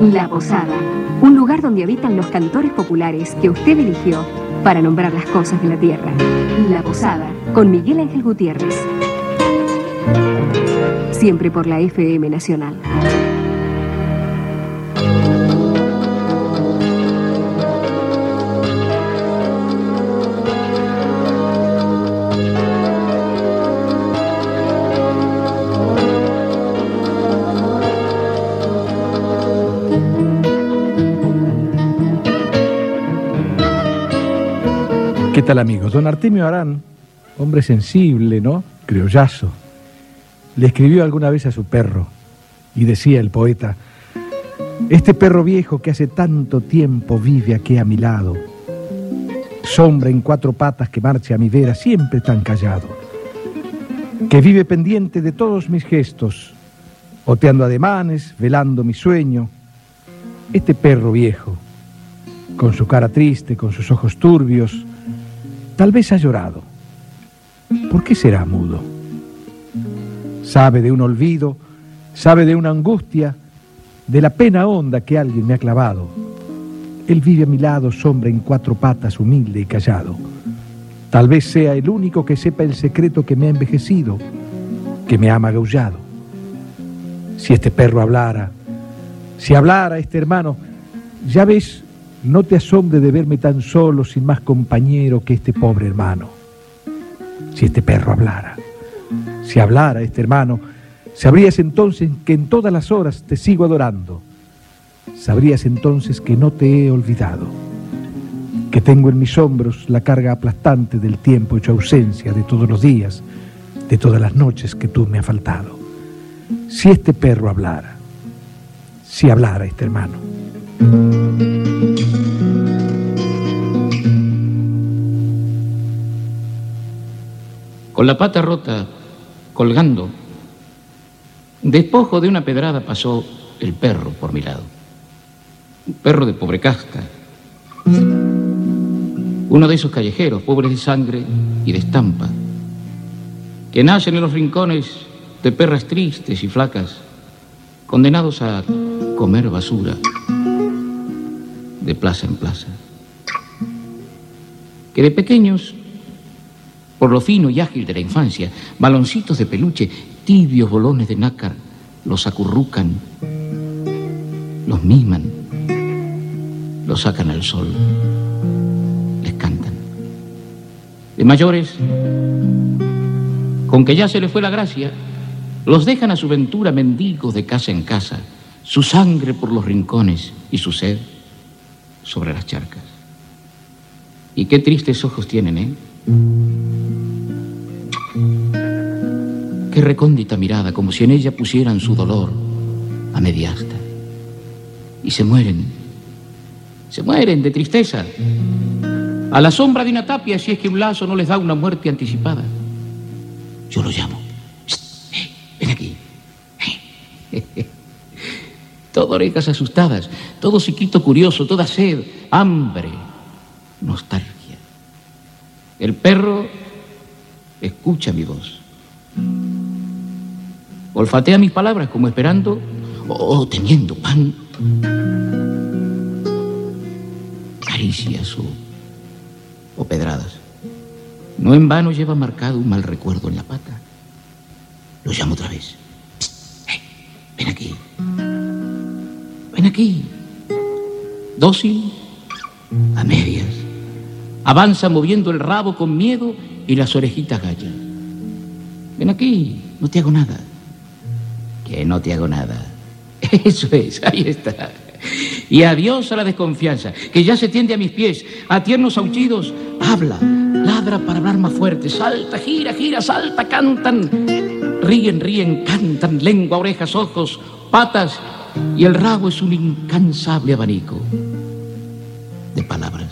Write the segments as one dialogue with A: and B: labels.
A: La Posada, un lugar donde habitan los cantores populares que usted eligió para nombrar las cosas de la tierra. La Posada, con Miguel Ángel Gutiérrez. Siempre por la FM Nacional.
B: Tal amigos? Don Artemio Arán, hombre sensible, ¿no? Criollazo, le escribió alguna vez a su perro y decía el poeta, este perro viejo que hace tanto tiempo vive aquí a mi lado, sombra en cuatro patas que marcha a mi vera siempre tan callado, que vive pendiente de todos mis gestos, oteando ademanes, velando mi sueño, este perro viejo, con su cara triste, con sus ojos turbios, Tal vez ha llorado. ¿Por qué será mudo? Sabe de un olvido, sabe de una angustia, de la pena honda que alguien me ha clavado. Él vive a mi lado, sombra en cuatro patas, humilde y callado. Tal vez sea el único que sepa el secreto que me ha envejecido, que me ha magaullado. Si este perro hablara, si hablara este hermano, ya ves no te asombre de verme tan solo, sin más compañero que este pobre hermano. Si este perro hablara, si hablara este hermano, sabrías entonces que en todas las horas te sigo adorando. Sabrías entonces que no te he olvidado, que tengo en mis hombros la carga aplastante del tiempo hecho ausencia de todos los días, de todas las noches que tú me has faltado. Si este perro hablara, si hablara este hermano.
C: Con la pata rota, colgando, despojo de una pedrada pasó el perro por mi lado. Un perro de pobre casca. Uno de esos callejeros, pobres de sangre y de estampa, que nacen en los rincones de perras tristes y flacas, condenados a comer basura de plaza en plaza. Que de pequeños por lo fino y ágil de la infancia, baloncitos de peluche, tibios bolones de nácar, los acurrucan, los miman, los sacan al sol, les cantan. De mayores, con que ya se les fue la gracia, los dejan a su ventura mendigos de casa en casa, su sangre por los rincones y su sed sobre las charcas. Y qué tristes ojos tienen, ¿eh? Qué recóndita mirada, como si en ella pusieran su dolor a mediasta. Y se mueren, se mueren de tristeza. A la sombra de una tapia, si es que un lazo no les da una muerte anticipada. Yo lo llamo. Eh, ven aquí. todo orejas asustadas, todo psiquito curioso, toda sed, hambre, nostalgia. El perro escucha mi voz. Olfatea mis palabras como esperando o teniendo pan. Caricias o, o pedradas. No en vano lleva marcado un mal recuerdo en la pata. Lo llamo otra vez. ven aquí. Ven aquí. Dócil, a medias. Avanza moviendo el rabo con miedo y las orejitas gallas. Ven aquí, no te hago nada. Que no te hago nada. Eso es, ahí está. Y adiós a la desconfianza, que ya se tiende a mis pies, a tiernos aullidos. Habla, ladra para hablar más fuerte, salta, gira, gira, salta, cantan. Ríen, ríen, cantan, lengua, orejas, ojos, patas, y el rabo es un incansable abanico de palabras.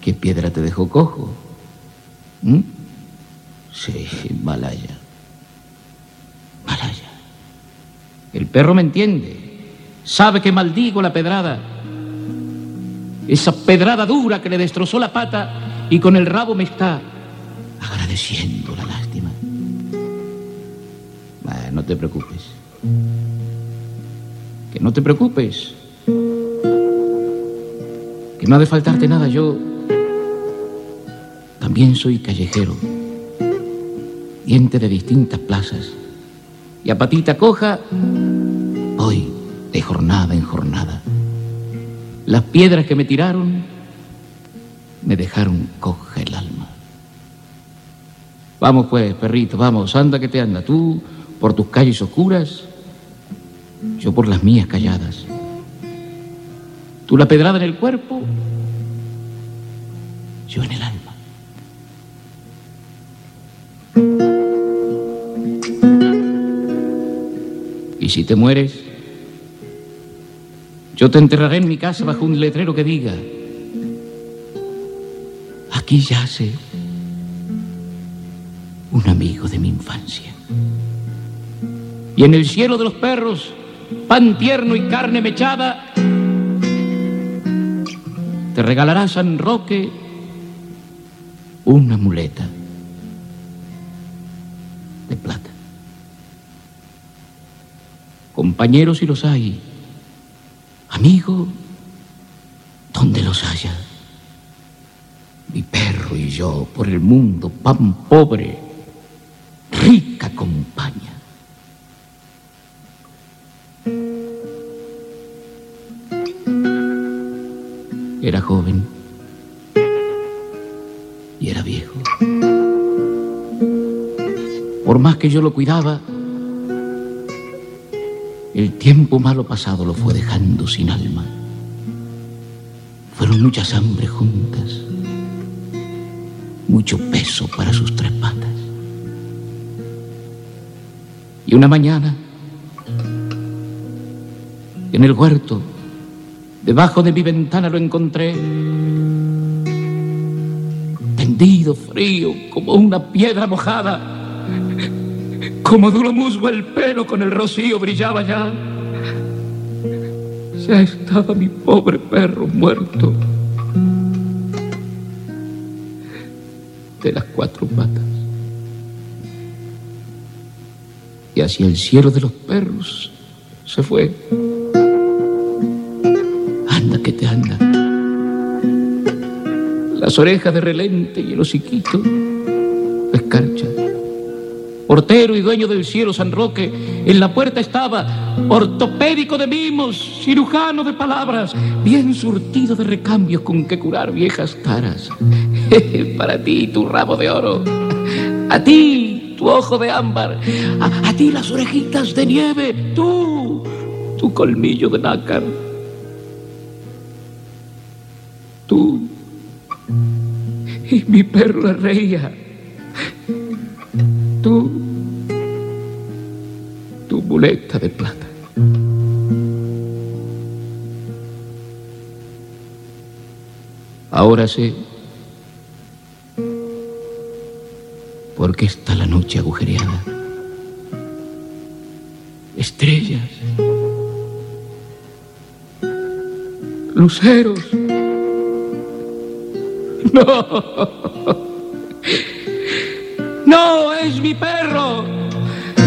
C: ¿Qué piedra te dejó cojo? ¿Mm? Sí, Malaya. Malaya. El perro me entiende. Sabe que maldigo la pedrada. Esa pedrada dura que le destrozó la pata y con el rabo me está agradeciendo la lástima. no te preocupes. Que no te preocupes. Que no ha de faltarte nada. Yo también soy callejero. Diente de distintas plazas. Y a patita coja, voy de jornada en jornada. Las piedras que me tiraron me dejaron coja el alma. Vamos pues, perrito, vamos, anda que te anda. Tú por tus calles oscuras, yo por las mías calladas. Tú la pedrada en el cuerpo, yo en el alma. Si te mueres, yo te enterraré en mi casa bajo un letrero que diga, aquí yace un amigo de mi infancia. Y en el cielo de los perros, pan tierno y carne mechada, te regalará San Roque una muleta de plata. Compañeros si los hay, amigo, donde los haya. Mi perro y yo por el mundo, pan pobre, rica compañía. Era joven y era viejo. Por más que yo lo cuidaba, el tiempo malo pasado lo fue dejando sin alma. Fueron muchas hambres juntas, mucho peso para sus tres patas. Y una mañana, en el huerto, debajo de mi ventana lo encontré, tendido frío como una piedra mojada, como duro musgo el pelo con el rocío brillaba ya. Ya estaba mi pobre perro muerto de las cuatro patas. Y hacia el cielo de los perros se fue. Anda que te anda. Las orejas de relente y el hociquito de escarcha. Portero y dueño del cielo San Roque, en la puerta estaba, ortopédico de mimos, cirujano de palabras, bien surtido de recambios con que curar viejas taras. Para ti tu rabo de oro, a ti tu ojo de ámbar, a, ti las orejitas de nieve, tú, tu colmillo de nácar. Tú y mi perro la reía. Tú, tu muleta de plata. Ahora sé por qué está la noche agujereada. Estrellas, luceros. No. No, es mi perro.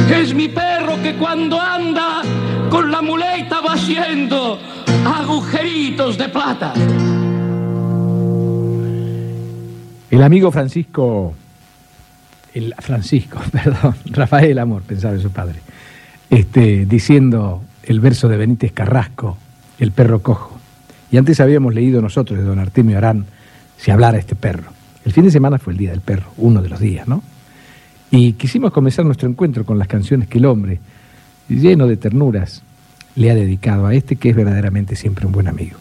C: Es mi perro que cuando anda con la muleta va haciendo agujeritos de plata.
B: El amigo Francisco, el Francisco, perdón, Rafael Amor, pensaba en su padre, este, diciendo el verso de Benítez Carrasco, El perro cojo. Y antes habíamos leído nosotros de don Artemio Arán, si hablara este perro. El fin de semana fue el Día del Perro, uno de los días, ¿no? Y quisimos comenzar nuestro encuentro con las canciones que el hombre, lleno de ternuras, le ha dedicado a este que es verdaderamente siempre un buen amigo.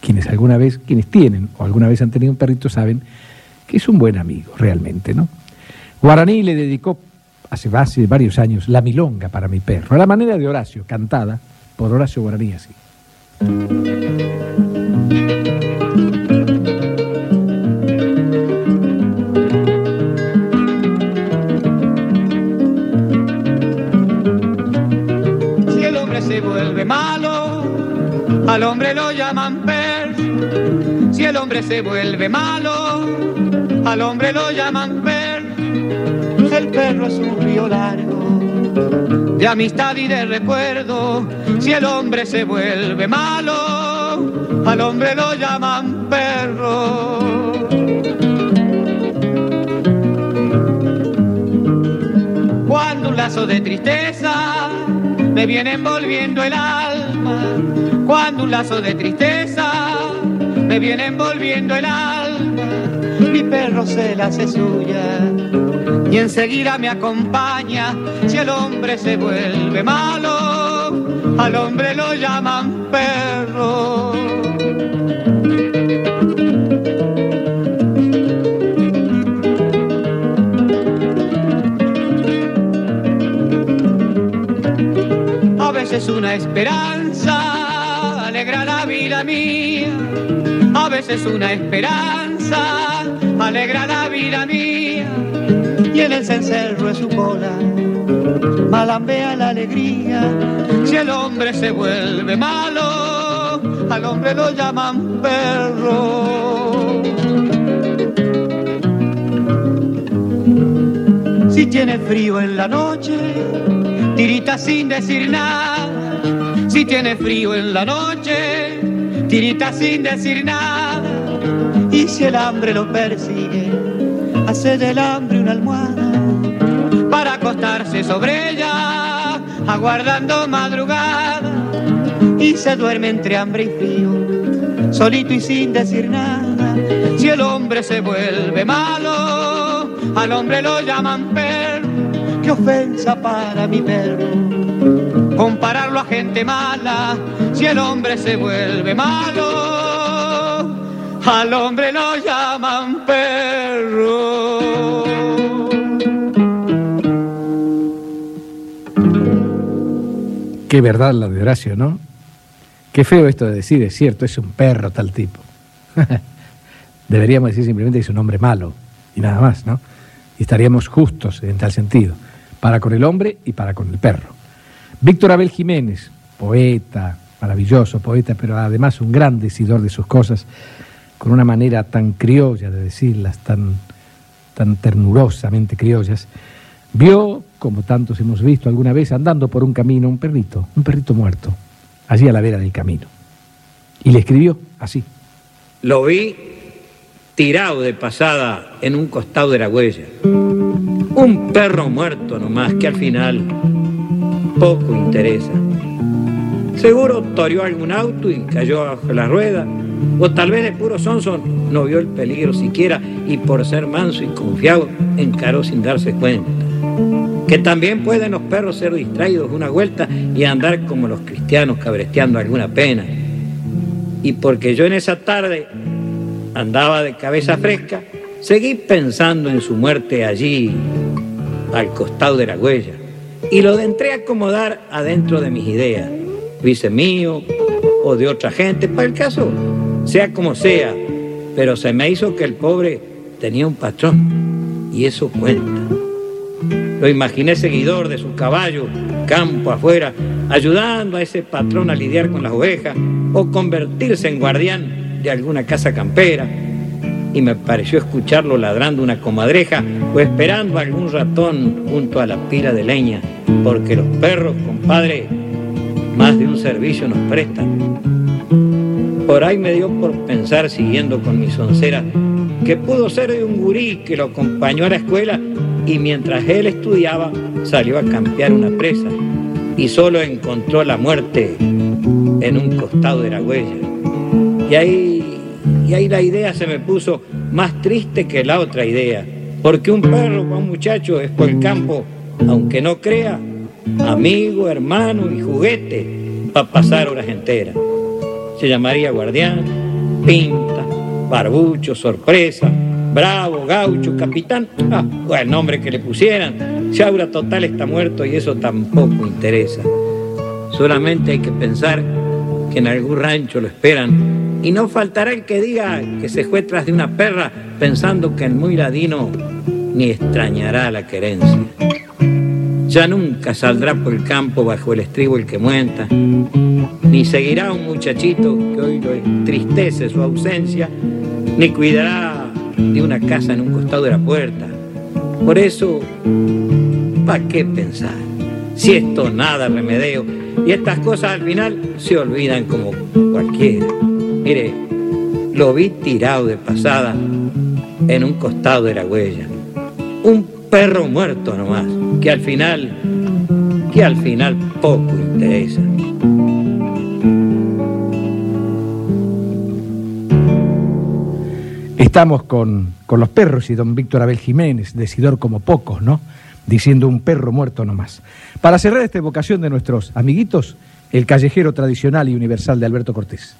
B: Quienes alguna vez, quienes tienen o alguna vez han tenido un perrito saben que es un buen amigo, realmente, ¿no? Guaraní le dedicó hace, hace varios años la milonga para mi perro, a la manera de Horacio, cantada por Horacio Guaraní así.
D: Al hombre lo llaman per. Si el hombre se vuelve malo, al hombre lo llaman per. El perro es un río largo de amistad y de recuerdo. Si el hombre se vuelve malo, al hombre lo llaman perro. Cuando un lazo de tristeza me viene envolviendo el alma, cuando un lazo de tristeza me viene envolviendo el alma, mi perro se la hace suya y enseguida me acompaña. Si el hombre se vuelve malo, al hombre lo llaman perro. A veces una esperanza alegra la vida mía. A veces una esperanza alegra la vida mía y en el cencerro de su cola malambea la alegría. Si el hombre se vuelve malo, al hombre lo llaman perro. Si tiene frío en la noche, tirita sin decir nada. Si tiene frío en la noche, tirita sin decir nada. Y si el hambre lo persigue, hace del hambre una almohada para acostarse sobre ella, aguardando madrugada y se duerme entre hambre y frío, solito y sin decir nada. Si el hombre se vuelve malo, al hombre lo llaman perro, qué ofensa para mi perro. Compararlo a gente mala, si el hombre se vuelve malo, al hombre lo llaman perro.
B: Qué verdad la de Horacio, ¿no? Qué feo esto de decir, es cierto, es un perro tal tipo. Deberíamos decir simplemente que es un hombre malo y nada más, ¿no? Y estaríamos justos en tal sentido, para con el hombre y para con el perro. Víctor Abel Jiménez, poeta, maravilloso poeta, pero además un gran decidor de sus cosas, con una manera tan criolla de decirlas, tan, tan ternurosamente criollas, vio, como tantos hemos visto alguna vez, andando por un camino, un perrito, un perrito muerto, allí a la vera del camino. Y le escribió así.
E: Lo vi tirado de pasada en un costado de la huella. Un perro muerto nomás que al final poco interesa. Seguro toreó algún auto y cayó bajo la rueda, o tal vez de puro sonso no vio el peligro siquiera y por ser manso y confiado encaró sin darse cuenta. Que también pueden los perros ser distraídos una vuelta y andar como los cristianos cabresteando alguna pena. Y porque yo en esa tarde andaba de cabeza fresca, seguí pensando en su muerte allí, al costado de la huella, y lo entré a acomodar adentro de mis ideas, dice mío o de otra gente, para el caso, sea como sea, pero se me hizo que el pobre tenía un patrón, y eso cuenta. Lo imaginé seguidor de su caballo, campo afuera, ayudando a ese patrón a lidiar con las ovejas o convertirse en guardián de alguna casa campera. Y me pareció escucharlo ladrando una comadreja o esperando algún ratón junto a la pila de leña, porque los perros, compadre, más de un servicio nos prestan. Por ahí me dio por pensar, siguiendo con mi soncera, que pudo ser de un gurí que lo acompañó a la escuela y mientras él estudiaba salió a campear una presa y solo encontró la muerte en un costado de la huella. Y ahí, y ahí la idea se me puso más triste que la otra idea, porque un perro para un muchacho es por el campo, aunque no crea, amigo, hermano y juguete para pasar horas enteras. Se llamaría guardián, pinta, barbucho, sorpresa, bravo, gaucho, capitán, ah, o el nombre que le pusieran. Chaura total está muerto y eso tampoco interesa. Solamente hay que pensar en algún rancho lo esperan y no faltará el que diga que se fue tras de una perra pensando que el muy ladino ni extrañará la querencia. Ya nunca saldrá por el campo bajo el estribo el que muenta, ni seguirá un muchachito que hoy lo entristece su ausencia, ni cuidará de una casa en un costado de la puerta. Por eso, ¿para qué pensar? si esto nada remedeo. Y estas cosas al final se olvidan como cualquiera. Mire, lo vi tirado de pasada en un costado de la huella. Un perro muerto nomás, que al final, que al final poco interesa.
B: Estamos con, con los perros y don Víctor Abel Jiménez, decidor como pocos, ¿no? Diciendo un perro muerto nomás. Para cerrar esta evocación de nuestros amiguitos, el callejero tradicional y universal de Alberto Cortés.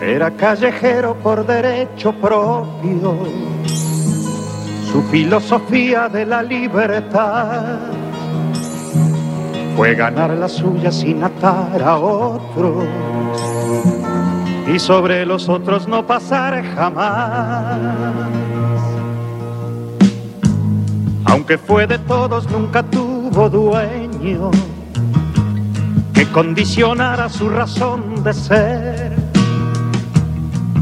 F: Era callejero por derecho propio, su filosofía de la libertad fue ganar la suya sin atar a otros y sobre los otros no pasar jamás. Aunque fue de todos, nunca tuvo dueño que condicionara su razón de ser.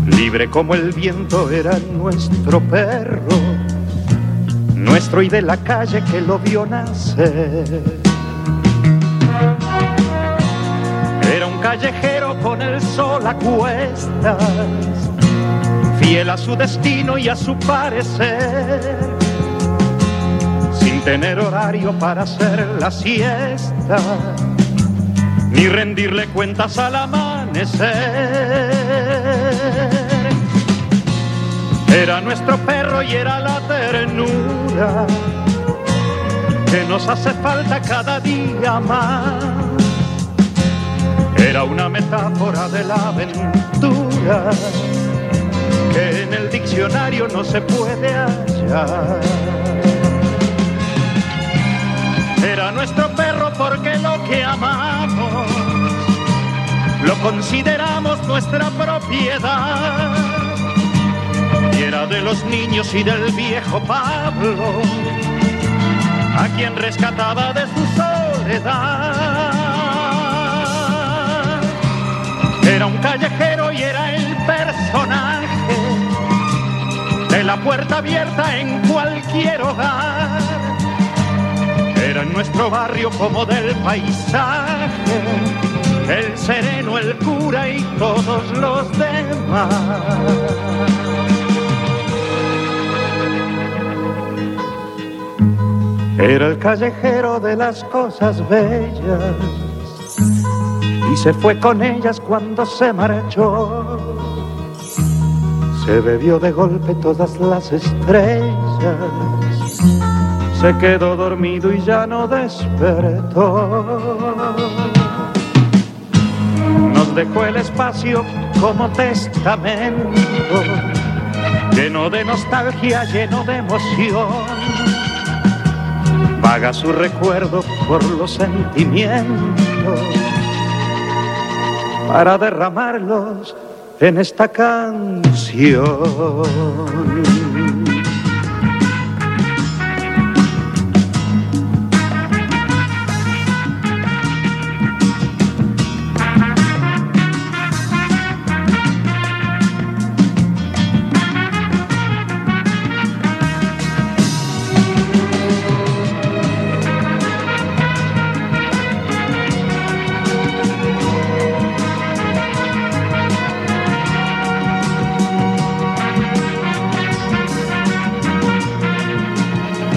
F: Libre como el viento era nuestro perro, nuestro y de la calle que lo vio nacer. Callejero con el sol a cuestas, fiel a su destino y a su parecer, sin tener horario para hacer la siesta, ni rendirle cuentas al amanecer. Era nuestro perro y era la ternura que nos hace falta cada día más. Era una metáfora de la aventura que en el diccionario no se puede hallar. Era nuestro perro porque lo que amamos lo consideramos nuestra propiedad. Y era de los niños y del viejo Pablo, a quien rescataba de su soledad. Era un callejero y era el personaje de la puerta abierta en cualquier hogar. Era en nuestro barrio como del paisaje, el sereno, el cura y todos los demás. Era el callejero de las cosas bellas y se fue con ellas cuando se marchó. Se bebió de golpe todas las estrellas, se quedó dormido y ya no despertó. Nos dejó el espacio como testamento, lleno de nostalgia, lleno de emoción vaga su recuerdo por los sentimientos para derramarlos en esta canción.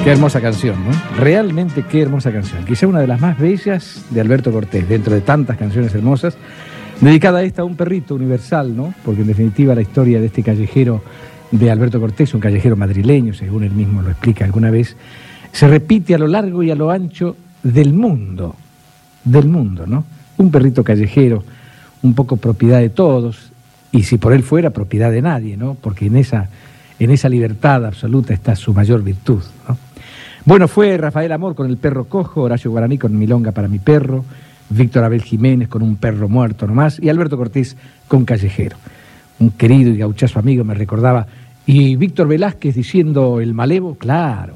B: Qué hermosa canción, ¿no? Realmente qué hermosa canción. Quizá una de las más bellas de Alberto Cortés, dentro de tantas canciones hermosas, dedicada a esta a un perrito universal, ¿no? Porque en definitiva la historia de este callejero de Alberto Cortés, un callejero madrileño, según él mismo lo explica alguna vez, se repite a lo largo y a lo ancho del mundo, del mundo, ¿no? Un perrito callejero, un poco propiedad de todos, y si por él fuera, propiedad de nadie, ¿no? Porque en esa, en esa libertad absoluta está su mayor virtud, ¿no? Bueno, fue Rafael Amor con el perro cojo, Horacio Guaraní con Milonga para mi perro, Víctor Abel Jiménez con un perro muerto nomás y Alberto Cortés con Callejero. Un querido y gauchazo amigo me recordaba. Y Víctor Velázquez diciendo el malevo, claro,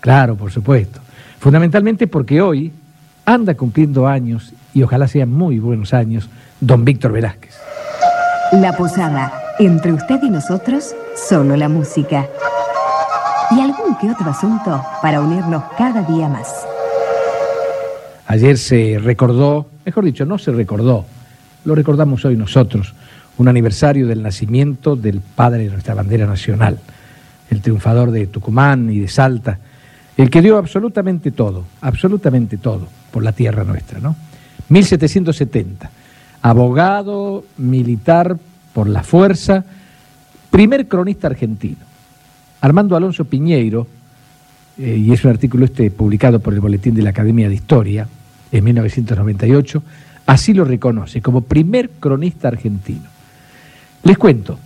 B: claro, por supuesto. Fundamentalmente porque hoy anda cumpliendo años y ojalá sean muy buenos años, don Víctor Velázquez.
A: La Posada, entre usted y nosotros, solo la música. Y algún que otro asunto para unirnos cada día más.
B: Ayer se recordó, mejor dicho, no se recordó, lo recordamos hoy nosotros, un aniversario del nacimiento del padre de nuestra bandera nacional, el triunfador de Tucumán y de Salta, el que dio absolutamente todo, absolutamente todo por la tierra nuestra, ¿no? 1770 abogado, militar por la fuerza, primer cronista argentino. Armando Alonso Piñeiro, eh, y es un artículo este publicado por el Boletín de la Academia de Historia en 1998, así lo reconoce como primer cronista argentino. Les cuento,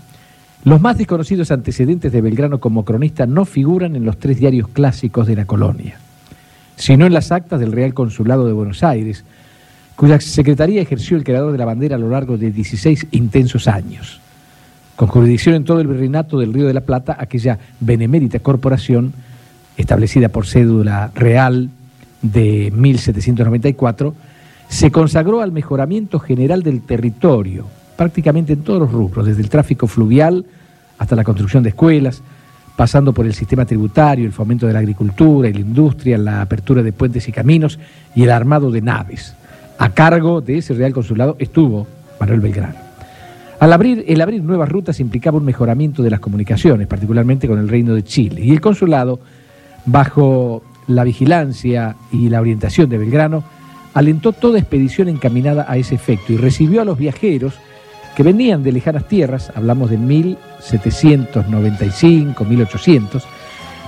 B: los más desconocidos antecedentes de Belgrano como cronista no figuran en los tres diarios clásicos de la colonia, sino en las actas del Real Consulado de Buenos Aires, cuya secretaría ejerció el creador de la bandera a lo largo de 16 intensos años. Con jurisdicción en todo el virreinato del Río de la Plata, aquella benemérita corporación, establecida por cédula real de 1794, se consagró al mejoramiento general del territorio, prácticamente en todos los rubros, desde el tráfico fluvial hasta la construcción de escuelas, pasando por el sistema tributario, el fomento de la agricultura la industria, la apertura de puentes y caminos y el armado de naves. A cargo de ese Real Consulado estuvo Manuel Belgrano. Al abrir, el abrir nuevas rutas implicaba un mejoramiento de las comunicaciones, particularmente con el Reino de Chile. Y el consulado, bajo la vigilancia y la orientación de Belgrano, alentó toda expedición encaminada a ese efecto y recibió a los viajeros que venían de lejanas tierras, hablamos de 1795, 1800,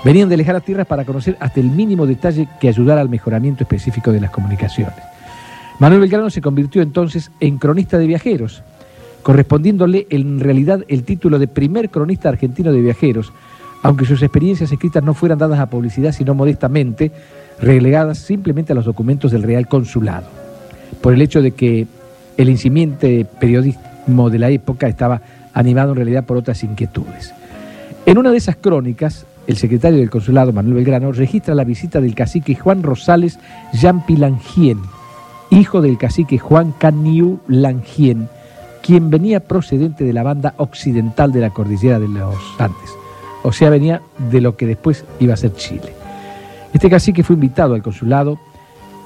B: venían de lejanas tierras para conocer hasta el mínimo detalle que ayudara al mejoramiento específico de las comunicaciones. Manuel Belgrano se convirtió entonces en cronista de viajeros, correspondiéndole en realidad el título de primer cronista argentino de viajeros, aunque sus experiencias escritas no fueran dadas a publicidad, sino modestamente relegadas simplemente a los documentos del Real Consulado, por el hecho de que el incipiente periodismo de la época estaba animado en realidad por otras inquietudes. En una de esas crónicas, el secretario del consulado, Manuel Belgrano, registra la visita del cacique Juan Rosales Jean-Pilangien, hijo del cacique Juan Caniu Langien, quien venía procedente de la banda occidental de la cordillera de los Andes, o sea, venía de lo que después iba a ser Chile. Este cacique fue invitado al consulado,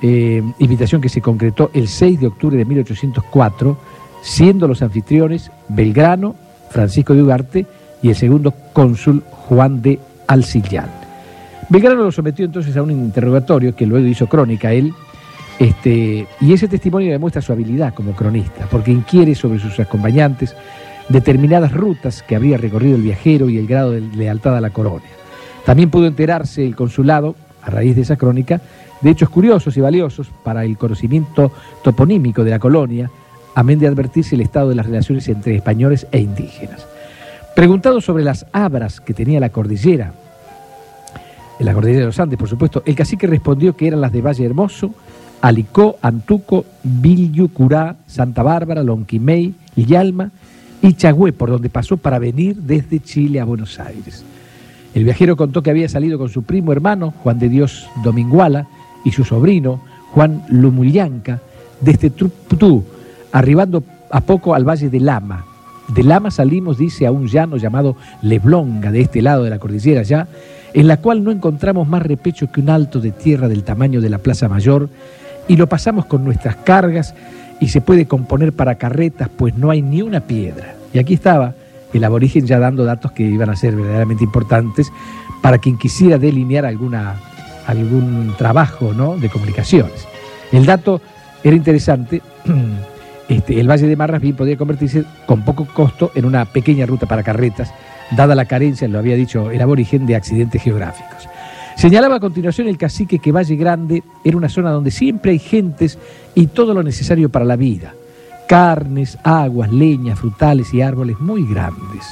B: eh, invitación que se concretó el 6 de octubre de 1804, siendo los anfitriones Belgrano, Francisco de Ugarte y el segundo cónsul Juan de Alcillán. Belgrano lo sometió entonces a un interrogatorio que luego hizo crónica él este, y ese testimonio demuestra su habilidad como cronista, porque inquiere sobre sus acompañantes determinadas rutas que habría recorrido el viajero y el grado de lealtad a la corona. También pudo enterarse el consulado, a raíz de esa crónica, de hechos curiosos y valiosos para el conocimiento toponímico de la colonia, amén de advertirse el estado de las relaciones entre españoles e indígenas. Preguntado sobre las abras que tenía la cordillera, en la cordillera de los Andes, por supuesto, el cacique respondió que eran las de Valle Hermoso, Alicó, Antuco, Villu, Curá, Santa Bárbara, Lonquimey, Llalma y Chagüé, por donde pasó para venir desde Chile a Buenos Aires. El viajero contó que había salido con su primo hermano, Juan de Dios Dominguala, y su sobrino, Juan Lumullanca, desde Truputú, arribando a poco al valle de Lama. De Lama salimos, dice, a un llano llamado Leblonga, de este lado de la cordillera ya, en la cual no encontramos más repecho que un alto de tierra del tamaño de la Plaza Mayor y lo pasamos con nuestras cargas y se puede componer para carretas, pues no hay ni una piedra. Y aquí estaba el aborigen ya dando datos que iban a ser verdaderamente importantes para quien quisiera delinear alguna, algún trabajo ¿no? de comunicaciones. El dato era interesante. Este, el Valle de Marras bien podía convertirse con poco costo en una pequeña ruta para carretas, dada la carencia, lo había dicho el aborigen, de accidentes geográficos. Señalaba a continuación el cacique que Valle Grande era una zona donde siempre hay gentes y todo lo necesario para la vida. Carnes, aguas, leñas, frutales y árboles muy grandes.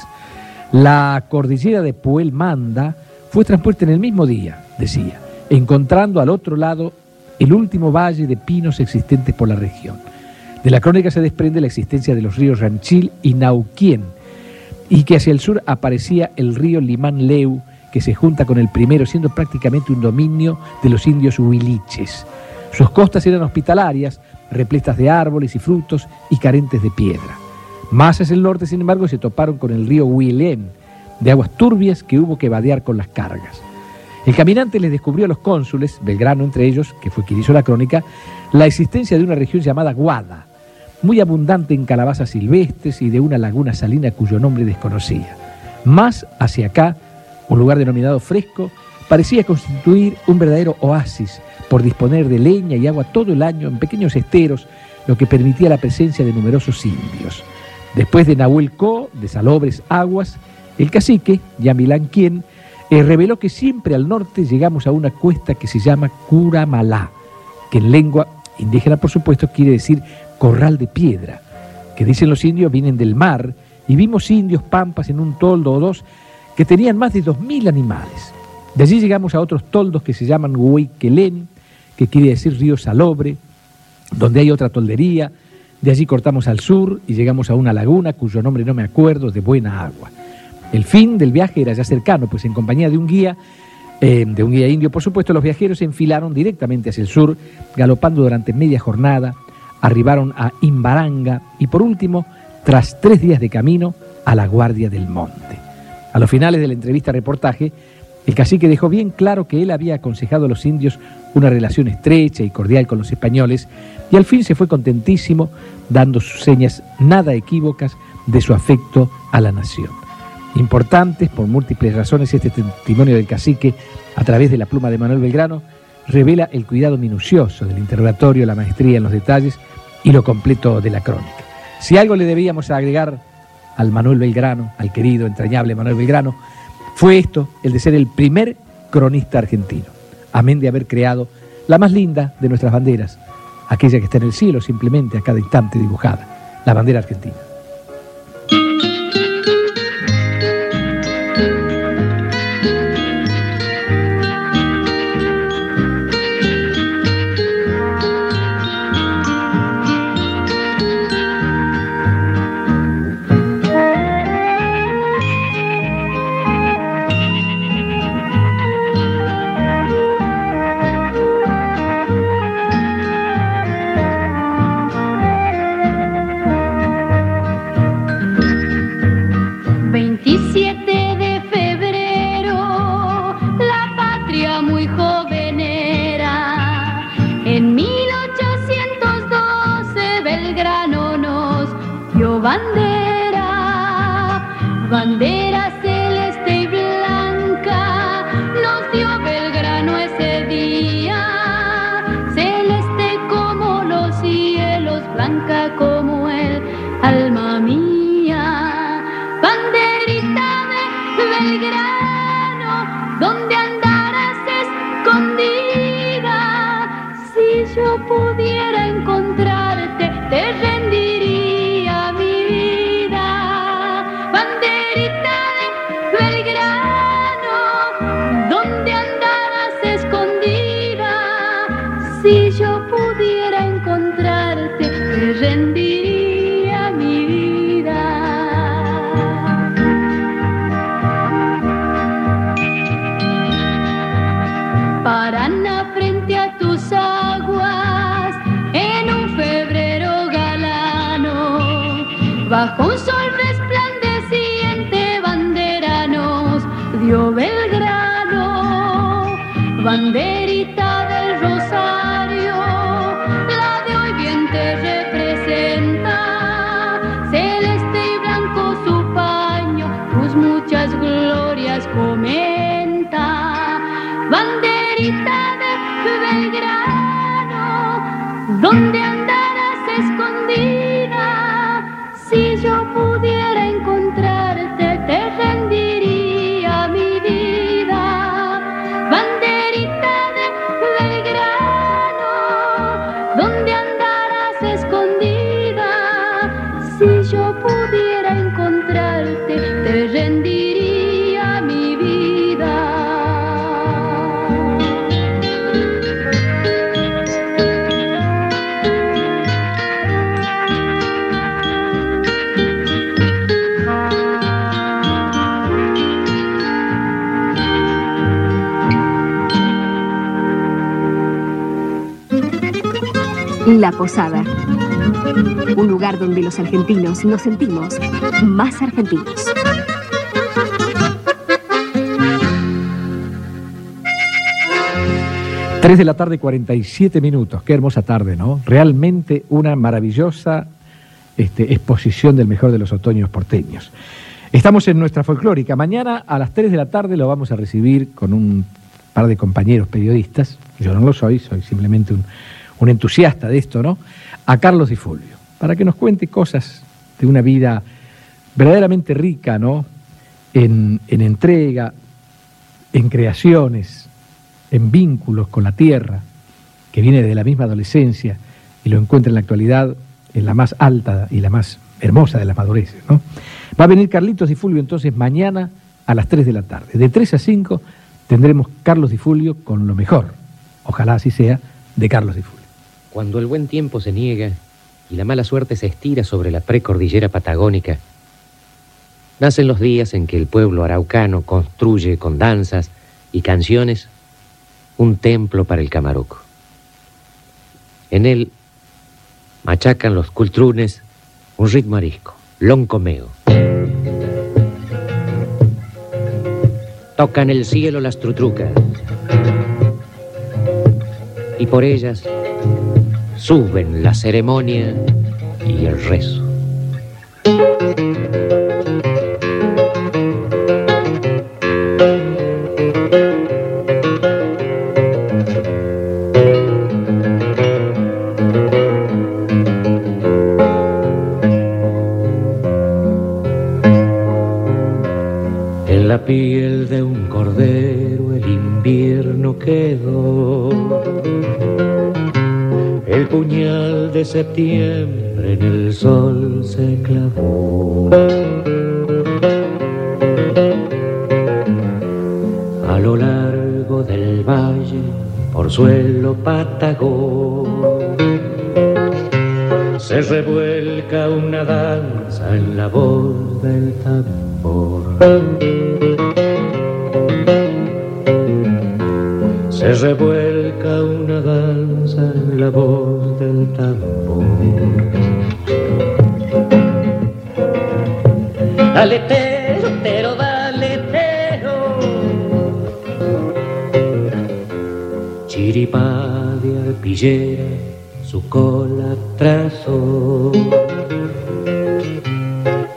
B: La cordillera de Puel Manda fue transpuesta en el mismo día, decía, encontrando al otro lado el último valle de pinos existentes por la región. De la crónica se desprende la existencia de los ríos Ranchil y Nauquien, y que hacia el sur aparecía el río Limán Leu, que se junta con el primero, siendo prácticamente un dominio de los indios huiliches. Sus costas eran hospitalarias, repletas de árboles y frutos y carentes de piedra. Más hacia el norte, sin embargo, se toparon con el río Huilén, de aguas turbias que hubo que vadear con las cargas. El caminante les descubrió a los cónsules, Belgrano entre ellos, que fue quien hizo la crónica, la existencia de una región llamada Guada, muy abundante en calabazas silvestres y de una laguna salina cuyo nombre desconocía. Más hacia acá, un lugar denominado Fresco, parecía constituir un verdadero oasis por disponer de leña y agua todo el año en pequeños esteros, lo que permitía la presencia de numerosos indios. Después de Nahuel Co, de salobres aguas, el cacique, Yamilán Quien, eh, reveló que siempre al norte llegamos a una cuesta que se llama Curamalá, que en lengua indígena, por supuesto, quiere decir corral de piedra, que dicen los indios vienen del mar, y vimos indios pampas en un toldo o dos que tenían más de 2.000 animales. De allí llegamos a otros toldos que se llaman Huayquelén, que quiere decir río salobre, donde hay otra toldería. De allí cortamos al sur y llegamos a una laguna cuyo nombre no me acuerdo, de buena agua. El fin del viaje era ya cercano, pues en compañía de un guía, eh, de un guía indio, por supuesto, los viajeros se enfilaron directamente hacia el sur, galopando durante media jornada, arribaron a Imbaranga y por último, tras tres días de camino, a la Guardia del Monte. A los finales de la entrevista reportaje, el cacique dejó bien claro que él había aconsejado a los indios una relación estrecha y cordial con los españoles y al fin se fue contentísimo, dando sus señas nada equívocas de su afecto a la nación. Importantes por múltiples razones, este testimonio del cacique, a través de la pluma de Manuel Belgrano, revela el cuidado minucioso del interrogatorio, la maestría en los detalles y lo completo de la crónica. Si algo le debíamos agregar al Manuel Belgrano, al querido, entrañable Manuel Belgrano, fue esto, el de ser el primer cronista argentino, amén de haber creado la más linda de nuestras banderas, aquella que está en el cielo simplemente a cada instante dibujada, la bandera argentina.
G: La
A: Posada. Un lugar donde los argentinos nos sentimos más argentinos.
B: Tres de la tarde, 47 minutos. Qué hermosa tarde, ¿no? Realmente una maravillosa este, exposición del mejor de los otoños porteños. Estamos en nuestra folclórica. Mañana a las 3 de la tarde lo vamos a recibir con un par de compañeros periodistas. Yo no lo soy, soy simplemente un, un entusiasta de esto, ¿no? A Carlos Di Fulvio, para que nos cuente cosas de una vida verdaderamente rica, ¿no? En, en entrega, en creaciones, en vínculos con la tierra, que viene de la misma adolescencia y lo encuentra en la actualidad en la más alta y la más hermosa de las madureces, ¿no? Va a venir Carlitos Di Fulvio entonces mañana a las 3 de la tarde. De 3 a 5 tendremos Carlos Di Fulvio con lo mejor, ojalá así sea, de Carlos Di Fulvio.
H: Cuando el buen tiempo se niega y la mala suerte se estira sobre la precordillera patagónica, nacen los días en que el pueblo araucano construye con danzas y canciones un templo para el camaroco. En él machacan los cultrunes un ritmo arisco, loncomeo. Tocan el cielo las trutrucas y por ellas suben la ceremonia y el rezo. En la piel de un cordero el invierno quedó. El puñal de septiembre en el sol se clavó. A lo largo del valle, por suelo patagón, se revuelca una danza en la voz del tambor. Se revuelca una danza en la voz Dale, tero, tero, dale, tero. Chiripá de arpillera, su cola trazó.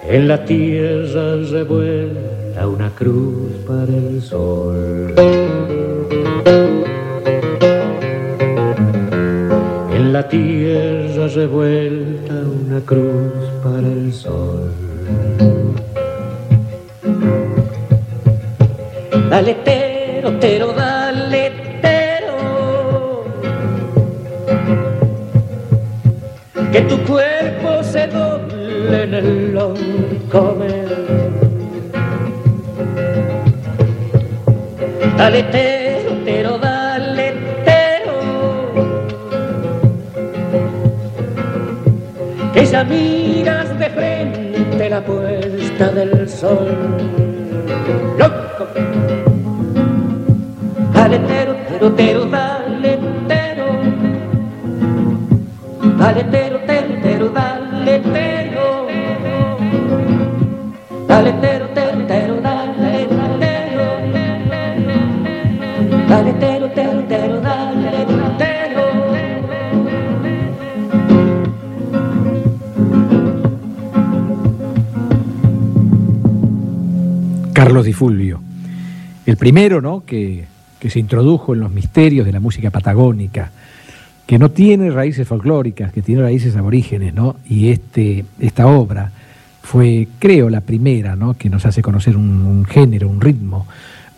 H: En la tierra revuelta una cruz para el sol.
B: Primero, ¿no? Que, se introdujo en los misterios de la música patagónica, que no tiene raíces folclóricas, que tiene raíces aborígenes, ¿no? Y este, esta obra fue, creo, la primera, ¿no? Que nos hace conocer un, género, un ritmo,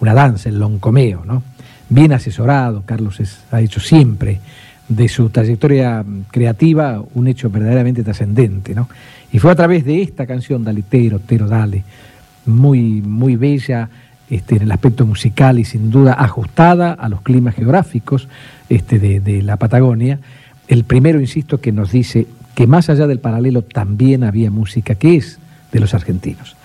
B: una danza, el loncomeo, ¿no? Bien asesorado, Carlos ha hecho siempre de su trayectoria creativa un hecho verdaderamente trascendente, ¿no? Y fue a través de esta canción, Dale Tero, Tero Dale, muy, muy bella este, en el aspecto musical y sin duda ajustada a los climas geográficos este, de, de la Patagonia. El primero, insisto, que nos dice que más allá del paralelo también había música que es de los argentinos.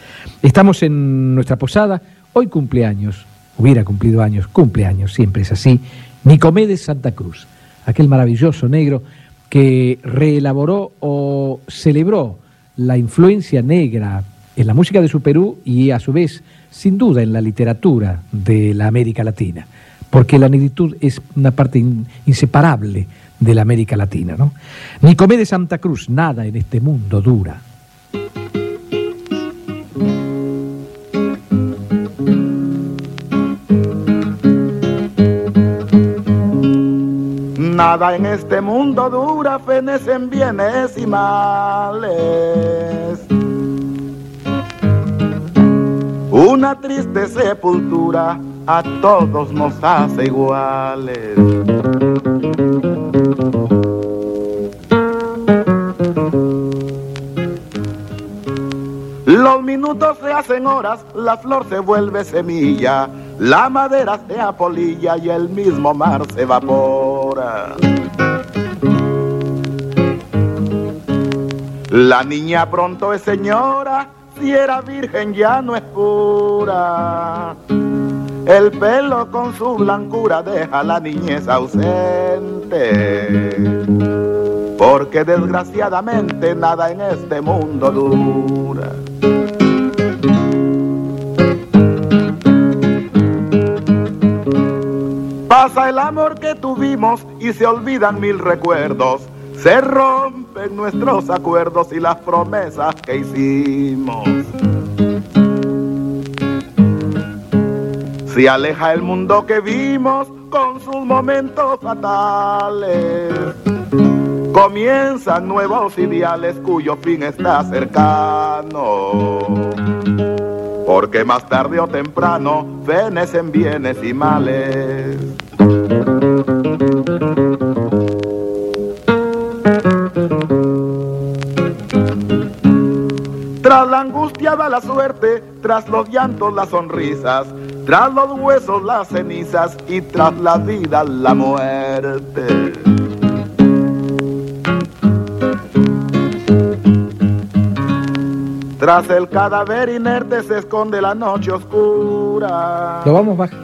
B: Estamos en nuestra posada, hoy cumpleaños, hubiera cumplido años, cumpleaños, siempre es así, Nicomedes Santa Cruz, aquel maravilloso negro que reelaboró o celebró la influencia negra en la música de su Perú y a su vez, sin duda, en la literatura de la América Latina, porque la negritud es una parte in- inseparable de la América Latina. ¿no? Nicomé de Santa Cruz, nada en este mundo dura.
I: Nada en este mundo dura, fenecen bienes y males. Una triste sepultura a todos nos hace iguales. Los minutos se hacen horas, la flor se vuelve semilla, la madera se apolilla y el mismo mar se evapora. La niña pronto es señora, si era virgen ya no es pura. El pelo con su blancura deja la niñez ausente. Porque desgraciadamente nada en este mundo dura. Pasa el amor que tuvimos y se olvidan mil recuerdos. Se rompen nuestros acuerdos y las promesas que hicimos. Se aleja el mundo que vimos con sus momentos fatales. Comienzan nuevos ideales cuyo fin está cercano. Porque más tarde o temprano fenecen bienes y males. La suerte, tras los llantos las sonrisas, tras los huesos las cenizas y tras la vida la muerte. Tras el cadáver inerte se esconde la noche oscura.
B: Lo vamos bajo.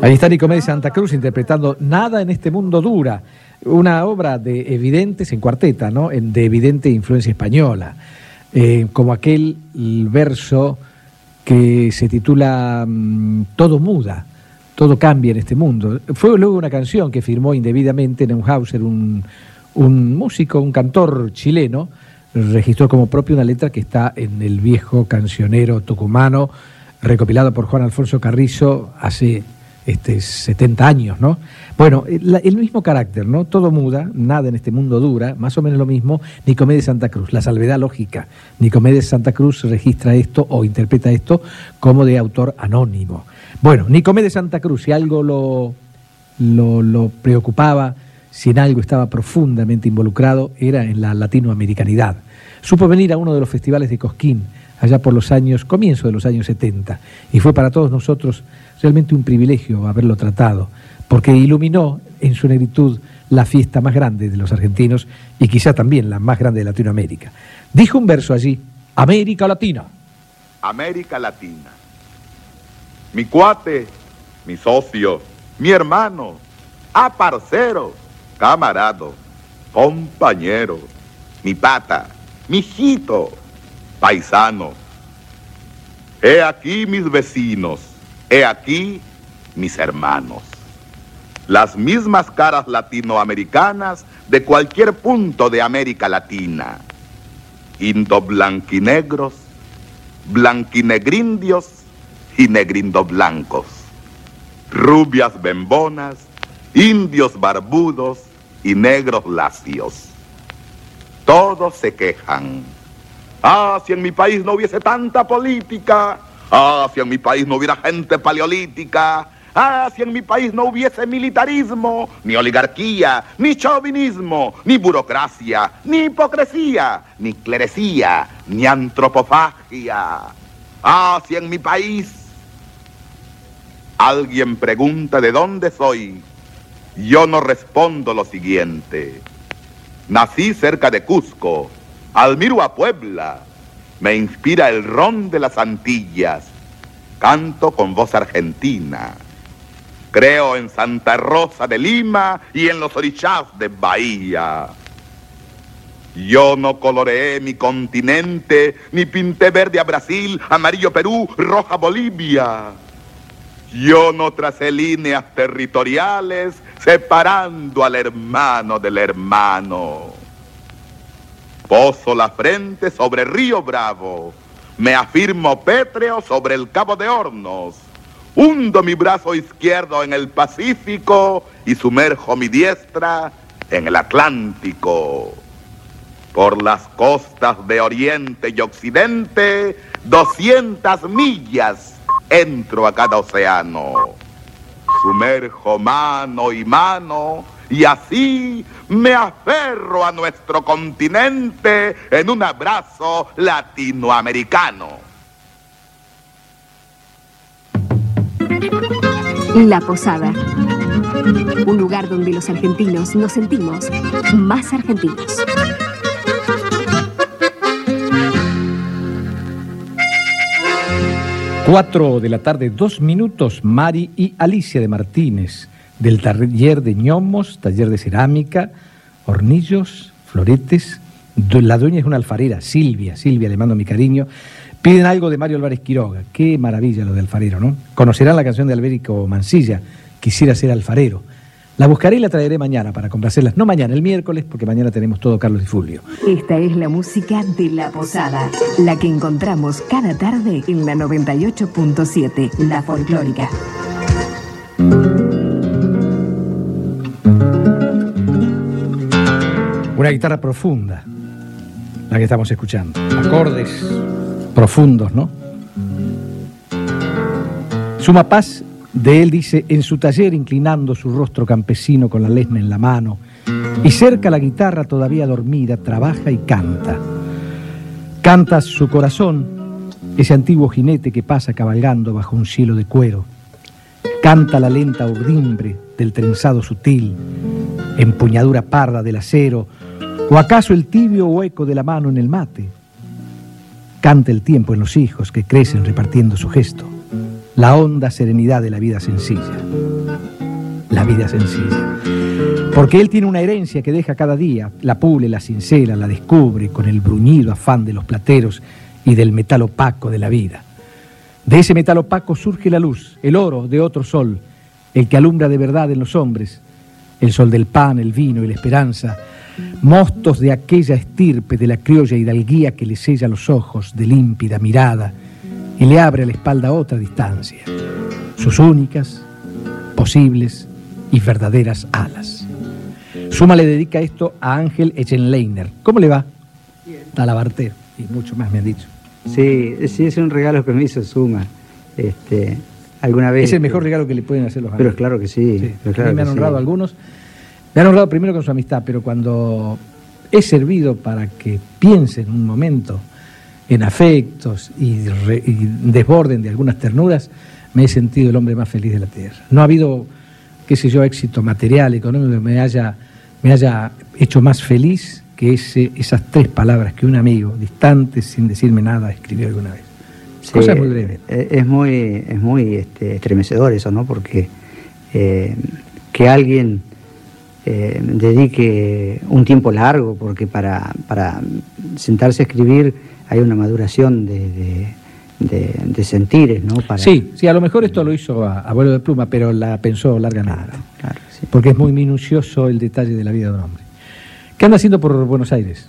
B: Ahí está Nicomé de Santa Cruz interpretando Nada en este mundo dura, una obra de evidentes en cuarteta, ¿no? De evidente influencia española, Eh, como aquel verso que se titula mm, Todo muda, todo cambia en este mundo. Fue luego una canción que firmó indebidamente Neuhauser, un, un músico, un cantor chileno, registró como propio una letra que está en el viejo cancionero tucumano, recopilado por Juan Alfonso Carrizo hace este, 70 años, ¿no? Bueno, el, el mismo carácter, ¿no? Todo muda, nada en este mundo dura, más o menos lo mismo, Nicomé de Santa Cruz, la salvedad lógica. Nicomé de Santa Cruz registra esto o interpreta esto como de autor anónimo. Bueno, Nicomé de Santa Cruz, si algo lo, lo, lo preocupaba, si en algo estaba profundamente involucrado, era en la latinoamericanidad. Supo venir a uno de los festivales de Cosquín, allá por los años, comienzo de los años 70, y fue para todos nosotros realmente un privilegio haberlo tratado, porque iluminó en su negritud la fiesta más grande de los argentinos y quizá también la más grande de Latinoamérica. Dijo un verso allí, América Latina.
I: América Latina. Mi cuate, mi socio, mi hermano, a parcero, camarado, compañero, mi pata, mi hijito, paisano. He aquí mis vecinos, he aquí mis hermanos. Las mismas caras latinoamericanas de cualquier punto de América Latina. Indoblanquinegros, blanquinegrindios y negrindoblancos, rubias bembonas, indios barbudos y negros lacios. Todos se quejan. Ah, si en mi país no hubiese tanta política. Ah, si en mi país no hubiera gente paleolítica. Ah, si en mi país no hubiese militarismo, ni oligarquía, ni chauvinismo, ni burocracia, ni hipocresía, ni clerecía, ni antropofagia. Ah, si en mi país alguien pregunta de dónde soy, yo no respondo lo siguiente. Nací cerca de Cusco, admiro a Puebla, me inspira el ron de las Antillas, canto con voz argentina. Creo en Santa Rosa de Lima y en los orichás de Bahía. Yo no coloreé mi continente, ni pinté verde a Brasil, amarillo Perú, roja Bolivia. Yo no tracé líneas territoriales separando al hermano del hermano. Poso la frente sobre Río Bravo, me afirmo pétreo sobre el Cabo de Hornos, hundo mi brazo izquierdo en el Pacífico y sumerjo mi diestra en el Atlántico. Por las costas de Oriente y Occidente, 200 millas entro a cada océano. Sumerjo mano y mano y así me aferro a nuestro continente en un abrazo latinoamericano.
A: La Posada. Un lugar donde los argentinos nos sentimos más argentinos.
B: Cuatro de la tarde, dos minutos, Mari y Alicia de Martínez, del taller de ñomos, taller de cerámica, hornillos, floretes. La dueña es una alfarera, Silvia, Silvia, le mando mi cariño. Piden algo de Mario Álvarez Quiroga. Qué maravilla lo de alfarero, ¿no? Conocerán la canción de Albérico Mancilla, Quisiera ser alfarero. La buscaré y la traeré mañana para complacerlas. No mañana, el miércoles, porque mañana tenemos todo Carlos y Fulvio.
A: Esta es la música de La Posada, la que encontramos cada tarde en la 98.7, La Folclórica.
B: Una guitarra profunda, la que estamos escuchando. Acordes profundos, ¿no? Suma Paz de él dice, en su taller inclinando su rostro campesino con la lesna en la mano, y cerca la guitarra todavía dormida, trabaja y canta. Canta su corazón, ese antiguo jinete que pasa cabalgando bajo un cielo de cuero. Canta la lenta urdimbre del trenzado sutil, empuñadura parda del acero, o acaso el tibio hueco de la mano en el mate. Canta el tiempo en los hijos que crecen repartiendo su gesto, la honda serenidad de la vida sencilla. La vida sencilla. Porque él tiene una herencia que deja cada día, la pule, la cincela, la descubre con el bruñido afán de los plateros y del metal opaco de la vida. De ese metal opaco surge la luz, el oro de otro sol, el que alumbra de verdad en los hombres, el sol del pan, el vino y la esperanza, mostos de aquella estirpe de la criolla hidalguía que le sella los ojos de límpida mirada y le abre a la espalda otra distancia, sus únicas, posibles y verdaderas alas. Suma le dedica esto a Ángel Echenleiner. ¿Cómo le va? Talabartero. Y mucho más me han dicho.
J: Sí, sí, es un regalo que me hizo Suma. Este, alguna vez.
B: Es el mejor regalo que le pueden hacer los
J: Pero
B: amigos.
J: claro que sí.
B: Sí,
J: pero
B: a
J: claro
B: mí me han
J: sí.
B: honrado algunos. Me han honrado primero con su amistad, pero cuando he servido para que piensen un momento en afectos y, re- y desborden de algunas ternuras, me he sentido el hombre más feliz de la tierra. No ha habido, qué sé yo, éxito material, económico que me haya, me haya hecho más feliz que ese, esas tres palabras que un amigo, distante, sin decirme nada, escribió alguna vez.
J: Sí,
B: Cosa muy breve.
J: eh, Es muy, es muy este, estremecedor eso, ¿no? Porque eh, que alguien eh, dedique un tiempo largo, porque para, para sentarse a escribir hay una maduración de, de- de- de sentires, ¿no? Para,
B: Sí, sí, a lo mejor esto lo hizo a, a vuelo de pluma, pero la pensó largamente.
J: Claro, claro, sí.
B: Porque es muy minucioso el detalle de la vida de un hombre. ¿Qué anda haciendo por Buenos Aires?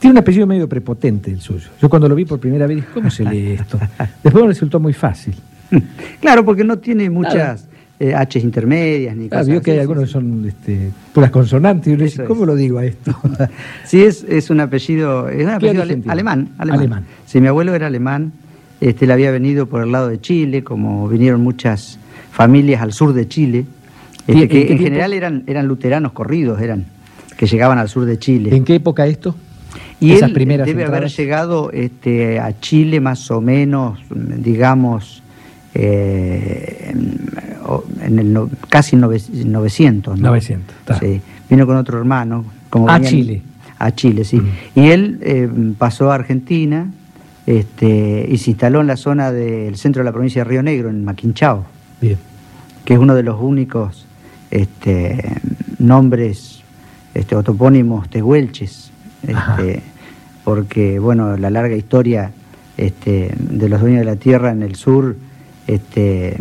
B: Tiene un apellido medio prepotente el suyo. Yo cuando lo vi por primera vez dije, ¿cómo se lee esto? Después me resultó muy fácil.
J: Claro, porque no tiene muchas eh, H's intermedias ni
B: Claro,
J: cosas
B: vio que hay algunos que son este, puras consonantes y uno
J: Eso
B: dice,
J: es.
B: ¿cómo lo digo a esto?
J: Sí, es, es un apellido, es un apellido ale- alemán, alemán.
B: Alemán.
J: Sí, mi abuelo era alemán, este, él había venido por el lado de Chile, como vinieron muchas familias al sur de Chile, este,
B: ¿Y en
J: que en
B: tiempo?
J: general eran, eran luteranos corridos, eran, que llegaban al sur de Chile.
B: ¿En qué época esto?
J: Y
B: Esas
J: él
B: primeras
J: debe haber llegado este, a Chile más o menos, digamos, eh, en, el no- casi nove- 900. ¿no?
B: 900, está.
J: Sí. Vino con otro hermano. Como
B: A Chile.
J: A Chile, sí. Y él eh, pasó a Argentina este, y se instaló en la zona del centro de la provincia de Río Negro, en Maquinchao
B: Bien.
J: que es uno de los únicos este, nombres este, o topónimos tehuelches este, porque bueno, la larga historia este, de los dueños de la tierra en el sur este,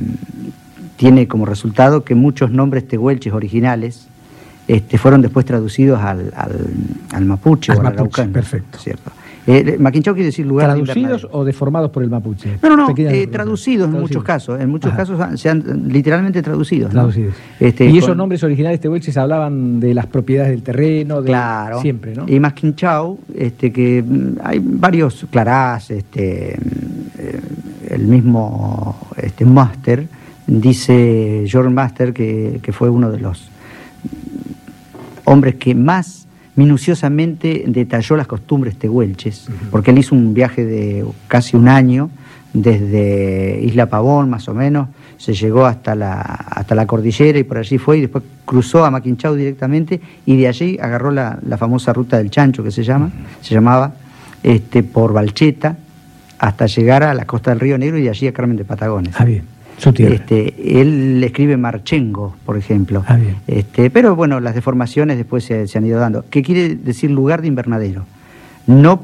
J: tiene como resultado que muchos nombres tehuelches originales este, fueron después traducidos al, al, al mapuche
B: Al
J: o al
B: mapuche,
J: araucano.
B: perfecto.
J: ¿cierto? Eh, Maquinchao quiere decir lugar de
B: ¿Traducidos
J: invernadero.
B: o deformados por el mapuche?
J: No, no, eh, traducidos en muchos casos. En muchos
B: Ajá.
J: casos han- se han literalmente traducidos. ¿no?
B: Traducidos.
J: Este,
B: y
J: con-
B: esos nombres originales tehuelches hablaban de las propiedades del terreno, de
J: Claro.
B: siempre, ¿no?
J: Y Masquinchao, este, que mm, hay varios clarás, este, mm, eh, el mismo este, Master, dice George Master, que, que fue uno de los hombres que más minuciosamente detalló las costumbres tehuelches, porque él hizo un viaje de casi un año, desde Isla Pavón más o menos, se llegó hasta la, hasta la cordillera y por allí fue y después cruzó a Maquinchao directamente y de allí agarró la, la famosa ruta del chancho que se llama, se llamaba, este, por Balcheta hasta llegar a la costa del Río Negro y de allí a Carmen de Patagones.
B: Ah, bien. Su tierra.
J: Este, él escribe Marchengo, por ejemplo.
B: Ah, bien.
J: Este, pero bueno, las deformaciones después se, se han ido dando. ¿Qué quiere decir lugar de invernadero? No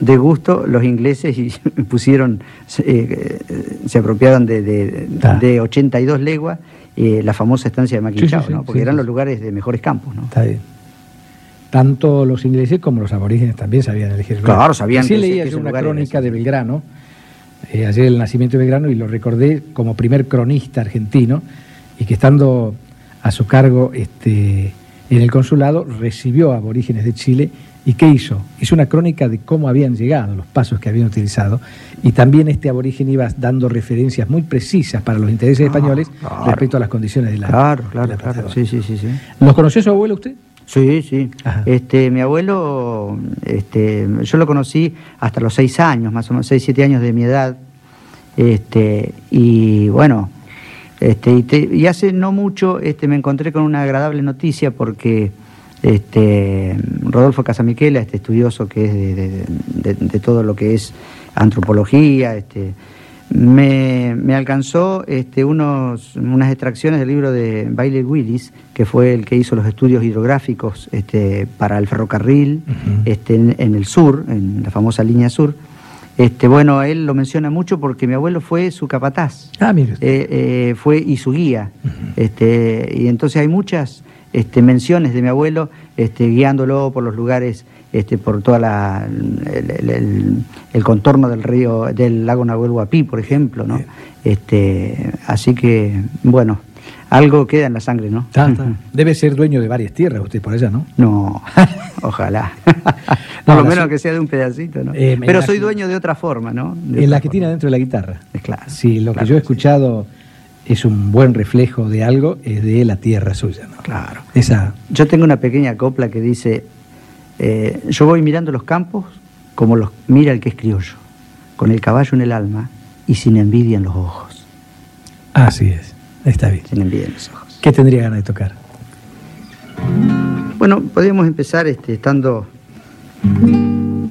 J: de gusto los ingleses y pusieron, se, eh, eh, se apropiaron de, de, de 82 leguas eh, la famosa estancia de Maquinchao,
B: Sí, sí, sí,
J: ¿no? porque
B: sí,
J: eran
B: sí,
J: los
B: sí.
J: lugares de mejores campos. ¿no?
B: Está bien. Tanto los ingleses como los aborígenes también sabían elegir. lugar.
J: Claro, sabían ese-
B: leía yo una crónica de Belgrano, eh, ayer el nacimiento de Belgrano, y lo recordé como primer cronista argentino, y que estando a su cargo este, en el consulado, recibió a aborígenes de Chile. ¿Y qué hizo? Hizo una crónica de cómo habían llegado, los pasos que habían utilizado, y también este aborigen iba dando referencias muy precisas para los intereses
J: Ah,
B: españoles
J: claro.
B: respecto a las condiciones de la.
J: Claro,
B: de
J: claro,
B: la
J: claro. Sí, sí, sí, sí.
B: ¿Los conoció su abuelo usted?
J: Sí, sí.
B: Ajá.
J: Este, mi abuelo, este, yo lo conocí hasta los seis años, más o menos, seis, siete años de mi edad. Este, y bueno, este, y, te- y hace no mucho este, me encontré con una agradable noticia porque este, Rodolfo Casamiquela, este estudioso que es de, de- de- de todo lo que es antropología, este, me, me alcanzó este, unos, unas extracciones del libro de Bailey Willis, que fue el que hizo los estudios hidrográficos este, para el ferrocarril este, en, en el sur, en la famosa línea sur. Este, bueno, él lo menciona mucho porque mi abuelo fue su capataz
B: Ah, mire.
J: eh, eh, fue y su guía. este, y entonces hay muchas este, menciones de mi abuelo este, guiándolo por los lugares, este, por toda la el, el- contorno del río, del lago Nahuel Huapi, por ejemplo, ¿no? Este, así que, bueno, algo queda en la sangre, ¿no?
B: Está, está. Debe ser dueño de varias tierras usted por allá, ¿no?
J: No, ojalá.
B: No,
J: por lo menos
B: su-
J: que sea de un pedacito, ¿no?
B: Eh,
J: Pero soy dueño de otra forma, ¿no? De
B: En la que
J: forma.
B: tiene dentro de la guitarra.
J: Claro.
B: Sí, lo
J: claro
B: que yo he
J: sí.
B: escuchado es un buen reflejo de algo, es de la tierra suya, ¿no?
J: Claro.
B: Esa.
J: Yo tengo una pequeña copla que dice, eh, yo voy mirando los campos como los mira el que es criollo, con el caballo en el alma y sin envidia en los ojos.
B: Así es. Está bien.
J: Sin envidia en los ojos.
B: ¿Qué tendría ganas de tocar?
J: Bueno, podríamos empezar este, estando...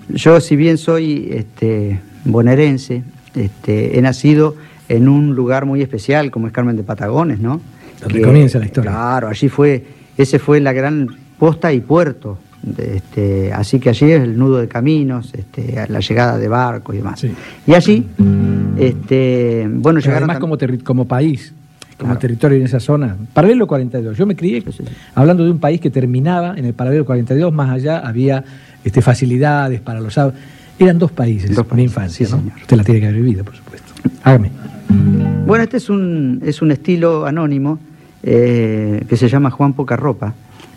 J: Yo, si bien soy este, bonaerense, este, he nacido en un lugar muy especial como es Carmen de Patagones, ¿no?
B: Donde comienza la historia.
J: Claro, allí fue, ese fue la gran posta y puerto. Este, así que allí es el nudo de caminos, este, la llegada de barcos y demás.
B: Sí.
J: Y allí, este, bueno,
B: Pero
J: llegaron
B: además como, país, como
J: Claro.
B: territorio en esa zona. Paralelo 42. Yo me crié
J: Sí, sí, sí.
B: hablando de un país que terminaba en el paralelo 42, más allá había este, facilidades para los... Eran dos países,
J: Dos
B: mi
J: países,
B: infancia, ¿no?
J: señor.
B: Usted la tiene que haber vivido, por supuesto. Hágame.
J: Bueno, este es un, es un estilo anónimo eh, que se llama Juan Pocarropa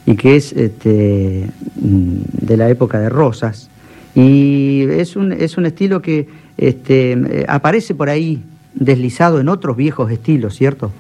J: y que es este, mm, de la época de Rosas. Y es un, es un estilo que este, eh, aparece por ahí deslizado en otros viejos estilos, ¿cierto?